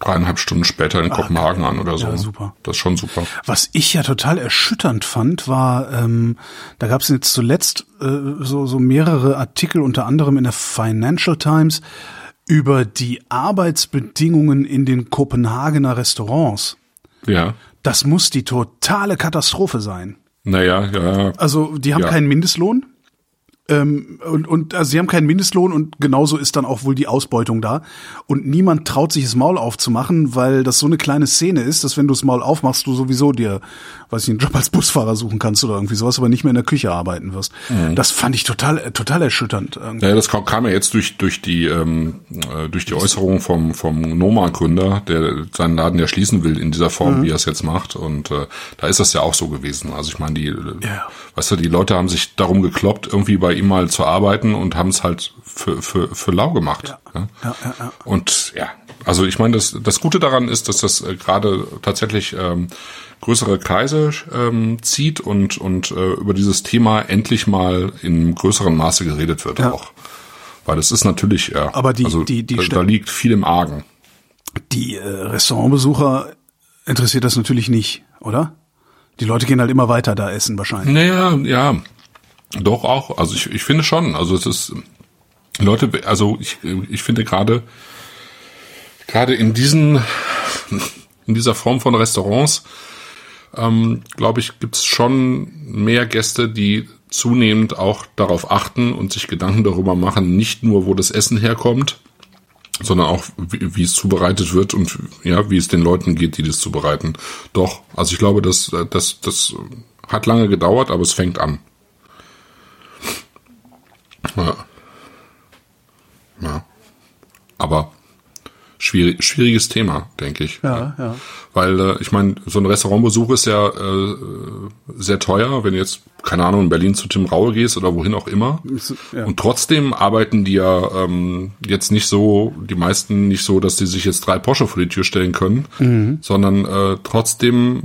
dreieinhalb Stunden später in Kopenhagen an oder so. Ja, super. Das ist schon super. Was ich ja total erschütternd fand, war, ähm, da gab es jetzt zuletzt äh, so, so mehrere Artikel, unter anderem in der Financial Times, über die Arbeitsbedingungen in den Kopenhagener Restaurants. Ja. Das muss die totale Katastrophe sein. Naja, ja. Also die haben Ja. keinen Mindestlohn. Ähm, und, und also sie haben keinen Mindestlohn und genauso ist dann auch wohl die Ausbeutung da. Und niemand traut sich das Maul aufzumachen, weil das so eine kleine Szene ist, dass wenn du das Maul aufmachst, du sowieso dir, weiß ich, einen Job als Busfahrer suchen kannst oder irgendwie sowas, aber nicht mehr in der Küche arbeiten wirst. Das fand ich total, total erschütternd. irgendwie. Ja, das kam kam ja jetzt durch durch die ähm, äh, durch die Äußerung vom vom Noma-Gründer, der seinen Laden ja schließen will in dieser Form, wie er es jetzt macht. Und äh, da ist das ja auch so gewesen. Also ich meine, die, Ja. weißt du, die Leute haben sich darum gekloppt, irgendwie bei ihm mal zu arbeiten und haben es halt für für für lau gemacht. Ja. Ja, ja, ja. Und ja, also ich meine, das, das Gute daran ist, dass das äh, gerade tatsächlich ähm, größere Kreise ähm, zieht und, und äh, über dieses Thema endlich mal in größerem Maße geredet wird Ja. auch. Weil es ist natürlich, ja, Aber die- also, die- die da, da liegt viel im Argen. Die äh, Restaurantbesucher interessiert das natürlich nicht, oder? Die Leute gehen halt immer weiter da essen wahrscheinlich. Naja, ja, doch auch. Also ich, ich finde schon. Also es ist Leute, also ich, ich finde gerade gerade in diesen in dieser Form von Restaurants, ähm, glaube ich, gibt es schon mehr Gäste, die zunehmend auch darauf achten und sich Gedanken darüber machen, nicht nur, wo das Essen herkommt, sondern auch, wie, wie es zubereitet wird und ja, wie es den Leuten geht, die das zubereiten. Doch, also ich glaube, das, das, das hat lange gedauert, aber es fängt an. Ja. Ja. Aber schwierig, schwieriges Thema, denke ich. Ja, ja. Weil äh, ich meine, so ein Restaurantbesuch ist ja äh, sehr teuer, wenn du jetzt, keine Ahnung, in Berlin zu Tim Raue gehst oder wohin auch immer. Ja. Und trotzdem arbeiten die ja ähm, jetzt nicht so, die meisten nicht so, dass die sich jetzt drei Porsche vor die Tür stellen können, Mhm. sondern äh, trotzdem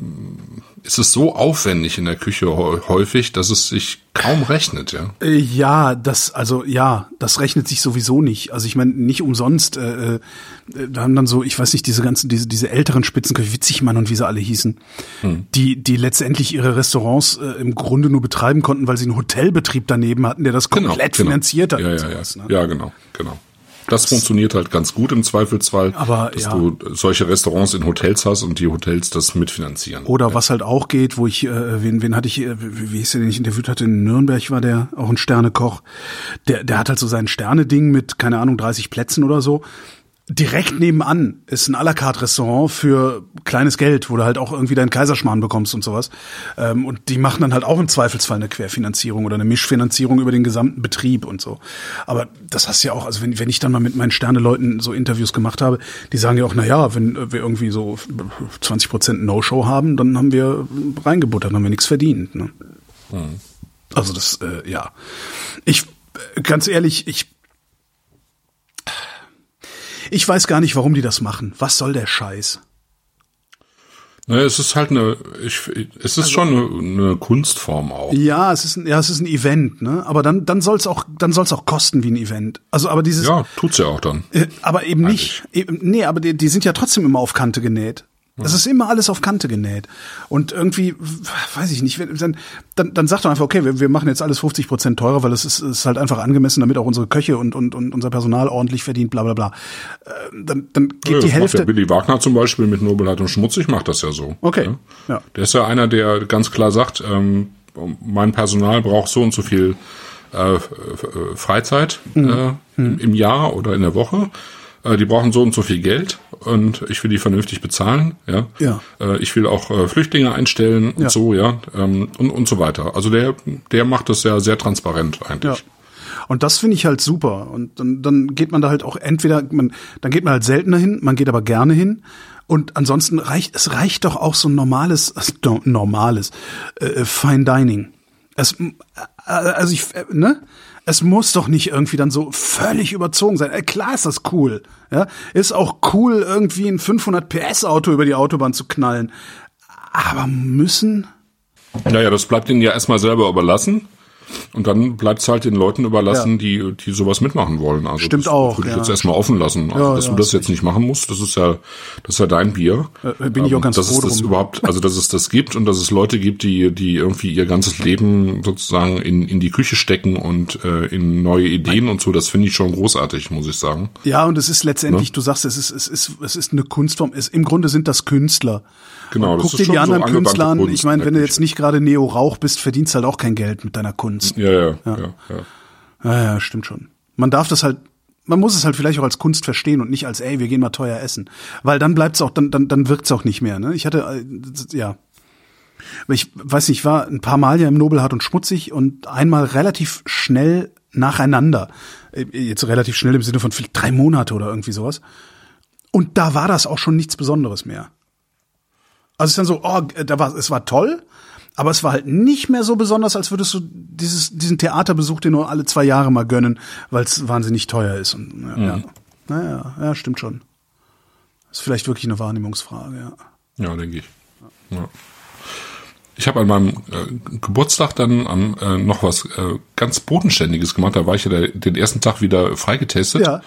ist es so aufwendig in der Küche hä- häufig, dass es sich kaum rechnet, ja. Äh, Ja, das, also ja, das rechnet sich sowieso nicht. Also ich meine, nicht umsonst, äh, äh, da haben dann so, ich weiß nicht, diese ganzen, diese, diese älteren Spitzenköche, Witzigmann und wie sie alle hießen, die, die letztendlich ihre Restaurants äh, im Grunde nur betreiben konnten, weil sie einen Hotelbetrieb daneben hatten, der das komplett finanziert hat. Genau, Ja, und ja, ja. sowas, ne? ja, genau, genau. Das funktioniert halt ganz gut im Zweifelsfall, Aber, dass ja. du solche Restaurants in Hotels hast und die Hotels das mitfinanzieren. Oder was halt auch geht, wo ich, äh, wen, wen hatte ich, äh, wie wie hieß der, den ich interviewt hatte, in Nürnberg war der, auch ein Sternekoch. Der, der hat halt so sein Sterne-Ding mit, keine Ahnung, 30 Plätzen oder so. Direkt nebenan ist ein à la carte Restaurant für kleines Geld, wo du halt auch irgendwie deinen Kaiserschmarrn bekommst und sowas. Ähm, und die machen dann halt auch im Zweifelsfall eine Querfinanzierung oder eine Mischfinanzierung über den gesamten Betrieb und so. Aber das hast du ja auch, also wenn, wenn ich dann mal mit meinen Sterne-Leuten so Interviews gemacht habe, die sagen ja auch, na ja, wenn äh, wir irgendwie so 20 Prozent No-Show haben, dann haben wir reingebuttert, dann haben wir nichts verdient. Ne? Also das, äh, ja. Ich, äh, ganz ehrlich, ich ich weiß gar nicht, warum die das machen. Was soll der Scheiß? Naja, es ist halt eine, ich, es ist schon eine, eine Kunstform auch. Ja, es ist ein, ja, es ist ein Event, ne? Aber dann, dann soll's auch, dann soll's auch kosten wie ein Event. Also, aber dieses, Ja, tut's ja auch dann. äh, aber eben nicht, eben, nee, aber die, die sind ja trotzdem immer auf Kante genäht. Es ist immer alles auf Kante genäht. Und irgendwie, weiß ich nicht, wenn- dann, dann, dann sagt er einfach, okay, wir, wir machen jetzt alles 50 Prozent teurer, weil es ist, ist halt einfach angemessen, damit auch unsere Köche und, und, und unser Personal ordentlich verdient, bla bla bla. Äh, Dann, dann geht Ja, die das macht Hälfte. ja Billy Wagner zum Beispiel mit Nobelheit und Schmutzig macht das ja so. Okay, Ja. ja. Der ist ja einer, der ganz klar sagt, ähm, mein Personal braucht so und so viel äh, äh, Freizeit Mhm. äh, im, im Jahr oder in der Woche. Äh, die brauchen so und so viel Geld und ich will die vernünftig bezahlen. Ja. Ja. Äh, ich will auch äh, Flüchtlinge einstellen und Ja. so, ja, ähm, und, und so weiter. Also der, der macht das ja sehr transparent Ja. eigentlich. Und das finde ich halt super. Und dann, dann geht man da halt auch entweder, man, dann geht man halt seltener hin, man geht aber gerne hin. Und ansonsten reicht, es reicht doch auch so ein normales, also no- normales, äh, Fine Dining. Es, also ich, ne? Es muss doch nicht irgendwie dann so völlig überzogen sein. Klar ist das cool. Ja, ist auch cool, irgendwie ein 500 PS Auto über die Autobahn zu knallen. Aber müssen? Naja, das bleibt ihnen ja erstmal selber überlassen. Und dann bleibt es halt den Leuten überlassen, Ja. die, die sowas mitmachen wollen. Also Stimmt das auch, Würde ich ja. jetzt erstmal offen lassen. Also, Ja, dass du das jetzt nicht machen musst, das ist ja, das ist ja dein Bier. Äh, bin ich auch ganz dass froh es das drum. überhaupt, also dass es das gibt und dass es Leute gibt, die, die irgendwie ihr ganzes Leben sozusagen in, in die Küche stecken und äh, in neue Ideen und so, das finde ich schon großartig, muss ich sagen. Ja, und es ist letztendlich, Ne? du sagst, es ist, es ist, es ist eine Kunstform. Es, Im Grunde sind das Künstler. Genau, Und guck dir die so anderen angewandte Künstler an. Kunst Ich meine, in wenn du jetzt nicht gerade Neo Rauch bist, verdienst halt auch kein Geld mit deiner Kunst. Ja, ja, ja, ja. ja. Ja, stimmt schon. Man darf das halt, man muss es halt vielleicht auch als Kunst verstehen und nicht als, ey, wir gehen mal teuer essen. Weil dann bleibt's auch, dann, dann, dann wirkt's auch nicht mehr, ne? Ich hatte, äh, ja. Ich weiß nicht, ich war ein paar Mal ja im Nobelhart und Schmutzig und einmal relativ schnell nacheinander. Äh, Jetzt relativ schnell im Sinne von vielleicht drei Monate oder irgendwie sowas. Und da war das auch schon nichts Besonderes mehr. Also es ist dann so, oh, da war, es war toll, aber es war halt nicht mehr so besonders, als würdest du dieses, diesen Theaterbesuch dir nur alle zwei Jahre mal gönnen, weil es wahnsinnig teuer ist. Und, ja, ja. Naja, ja, stimmt schon. Ist vielleicht wirklich eine Wahrnehmungsfrage, ja. Ja, denke ich. Ja. Ich habe an meinem äh, Geburtstag dann am, äh, noch was äh, ganz Bodenständiges gemacht. Da war ich ja der, den ersten Tag wieder freigetestet. Ja.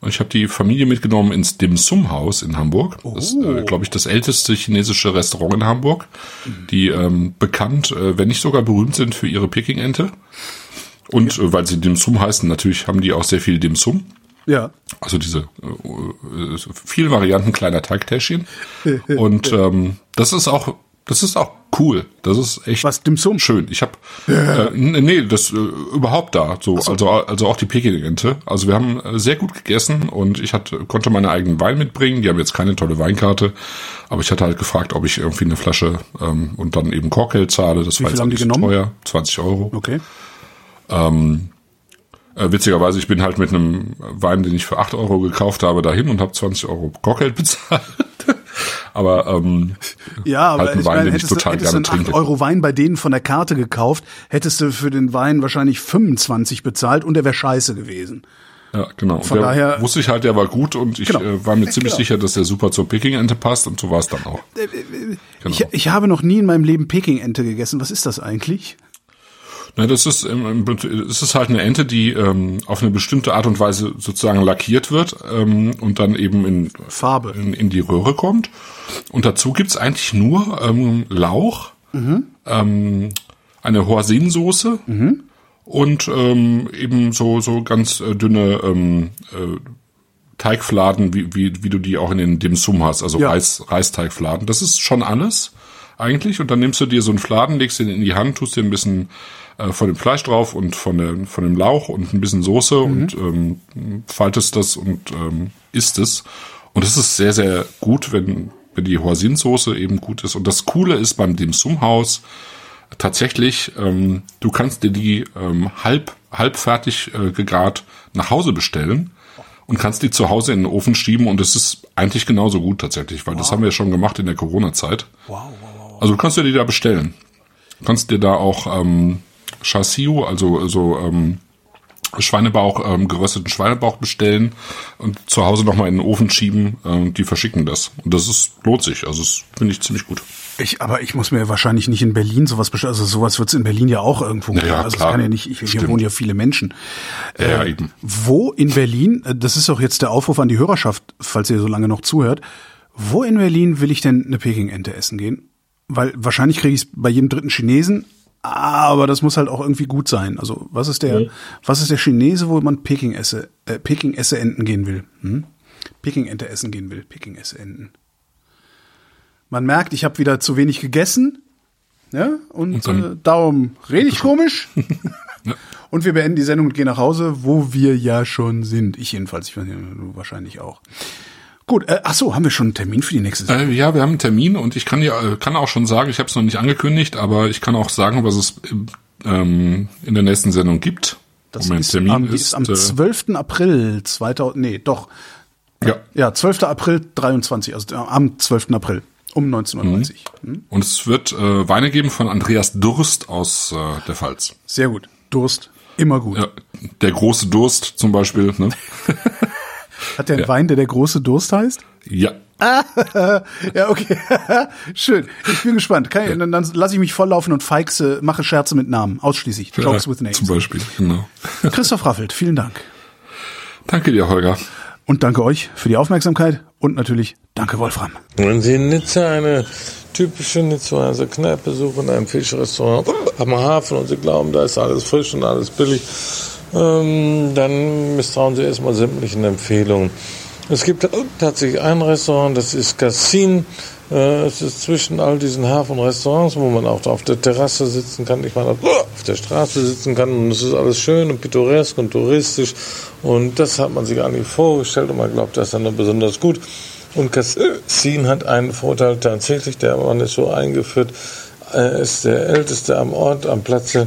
Und ich habe die Familie mitgenommen ins Dim Sum Haus in Hamburg. Das ist, Oh. äh, glaube ich, das älteste chinesische Restaurant in Hamburg, die ähm, bekannt, äh, wenn nicht sogar berühmt sind für ihre Peking-Ente. Und äh, weil sie Dim Sum heißen, natürlich haben die auch sehr viel Dim Sum. Ja. Also diese äh, äh, viele Varianten kleiner Teigtäschchen. Und ähm, das ist auch, das ist auch cool. Das ist echt Was, Dim Sum? schön. Ich habe äh, nee, das äh, überhaupt da. So, also also auch die Peking-Ente. Also wir haben äh, sehr gut gegessen und ich hatte konnte meine eigenen Wein mitbringen. Die haben jetzt keine tolle Weinkarte, aber ich hatte halt gefragt, ob ich irgendwie eine Flasche ähm, und dann eben Korkgeld zahle. Das war viel jetzt haben die so genommen? teuer, 20 Euro. Okay. Äh, witzigerweise, ich bin halt mit einem Wein, den ich für 8 Euro gekauft habe, dahin und habe 20 Euro Korkgeld bezahlt. Aber ähm, Ja, aber halt ich Wein, meine, den ich hättest, du, hättest du einen 8 trinke. Euro Wein bei denen von der Karte gekauft, hättest du für den Wein wahrscheinlich 25 bezahlt und der wäre scheiße gewesen. Ja, genau. Von der daher- wusste ich halt, der war gut und ich Genau. äh, war mir ziemlich genau. sicher, dass der super zur Peking-Ente passt und so war es dann auch. Genau. Ich, ich habe noch nie in meinem Leben Peking-Ente gegessen. Was ist das eigentlich? Na, das ist, es ist halt eine Ente, die ähm, auf eine bestimmte Art und Weise sozusagen lackiert wird ähm, und dann eben in, Farbe. in, in die Röhre kommt. Und dazu gibt's eigentlich nur ähm, Lauch, ähm, eine Hoisinsoße und ähm, eben so, so ganz äh, dünne ähm, äh, Teigfladen, wie, wie, wie du die auch in den Dim Sum hast, also Ja. Reis, Reisteigfladen. Das ist schon alles eigentlich. Und dann nimmst du dir so einen Fladen, legst den in die Hand, tust dir ein bisschen äh, von dem Fleisch drauf und von, der, von dem Lauch und ein bisschen Soße und ähm, faltest das und ähm, isst es. Und es ist sehr, sehr gut, wenn, wenn die Hoisinsoße eben gut ist. Und das Coole ist beim Dim Sum Haus, tatsächlich, ähm, du kannst dir die ähm, halb, halb fertig äh, gegart nach Hause bestellen und kannst die zu Hause in den Ofen schieben und es ist eigentlich genauso gut tatsächlich, weil das haben wir schon gemacht in der Corona-Zeit. Wow, wow, wow. Also du kannst dir die da bestellen. Du kannst dir da auch ähm, Chassiu, also so ähm, Schweinebauch, ähm, gerösteten Schweinebauch bestellen und zu Hause nochmal in den Ofen schieben. Ähm, die verschicken das. Und das ist, lohnt sich. Also das finde ich ziemlich gut. Ich, aber ich muss mir wahrscheinlich nicht in Berlin sowas bestellen. Also sowas wird es in Berlin ja auch irgendwo Ja, geben. ja, also klar. kann ja nicht, ich, hier Stimmt. wohnen ja viele Menschen. Ja, ja, eben. Wo in Berlin, äh, das ist auch jetzt der Aufruf an die Hörerschaft, falls ihr so lange noch zuhört, wo in Berlin will ich denn eine Peking-Ente essen gehen? Weil wahrscheinlich kriege ich es bei jedem dritten Chinesen, aber das muss halt auch irgendwie gut sein. Also was ist der, was ist der Chinese, wo man Peking esse, äh, Peking esse Enten gehen will? Hm? Peking Ente essen gehen will, Peking esse Enten. Man merkt, ich habe wieder zu wenig gegessen. Ja, und, Und dann- äh, darum rede ich komisch. Und wir beenden die Sendung und gehen nach Hause, wo wir ja schon sind. Ich jedenfalls, ich weiß nicht, du wahrscheinlich auch. Gut, äh, ach so, haben wir schon einen Termin für die nächste Sendung? Äh, ja, wir haben einen Termin und ich kann ja äh, kann auch schon sagen, ich habe es noch nicht angekündigt, aber ich kann auch sagen, was es ähm, in der nächsten Sendung gibt. Das Moment, ist, Termin am, die ist am äh, 12. April 2000, nee, doch. ja. Ja, 12. April 23, also äh, am 12. April um 19.30 Mhm. Hm? Und es wird äh, Weine geben von Andreas Durst aus äh, der Pfalz. Sehr gut. Durst, immer gut. Ja, der große Durst zum Beispiel. Ne? Hat der einen Ja. Wein, der der große Durst heißt? Ja, Ja, okay. Schön. Ich bin gespannt. Kann ich, dann, dann lasse ich mich volllaufen und feixe, mache Scherze mit Namen. Ausschließlich. Jokes with Names. zum Beispiel. Genau. Christoph Raffelt, vielen Dank. Danke dir, Holger. Und danke euch für die Aufmerksamkeit und natürlich danke Wolfram. Wenn Sie in Nizza eine typische Nizzaer Kneipe suchen, ein Fischrestaurant am Hafen und Sie glauben, da ist alles frisch und alles billig, ähm, dann misstrauen Sie erstmal sämtlichen Empfehlungen. Es gibt tatsächlich ein Restaurant, das ist Cassin. Äh, Es ist zwischen all diesen Hafenrestaurants, wo man auch auf der Terrasse sitzen kann. Ich meine, auf der Straße sitzen kann. Und es ist alles schön und pittoresk und touristisch. Und das hat man sich eigentlich vorgestellt und man glaubt, das ist dann besonders gut. Und Cassin hat einen Vorteil tatsächlich, der Mann ist so eingeführt, er ist der Älteste am Ort, am Platze.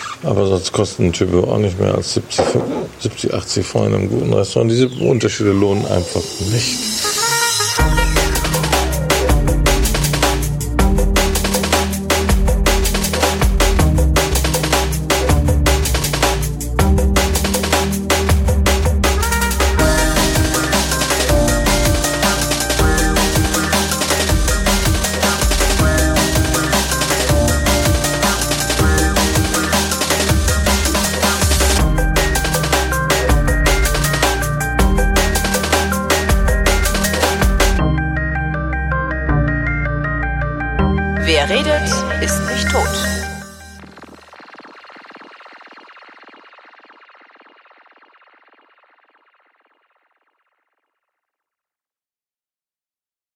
Aber sonst kostet ein Typ auch nicht mehr als 70, 70 80 Francs in einem guten Restaurant. Diese Unterschiede lohnen einfach nicht.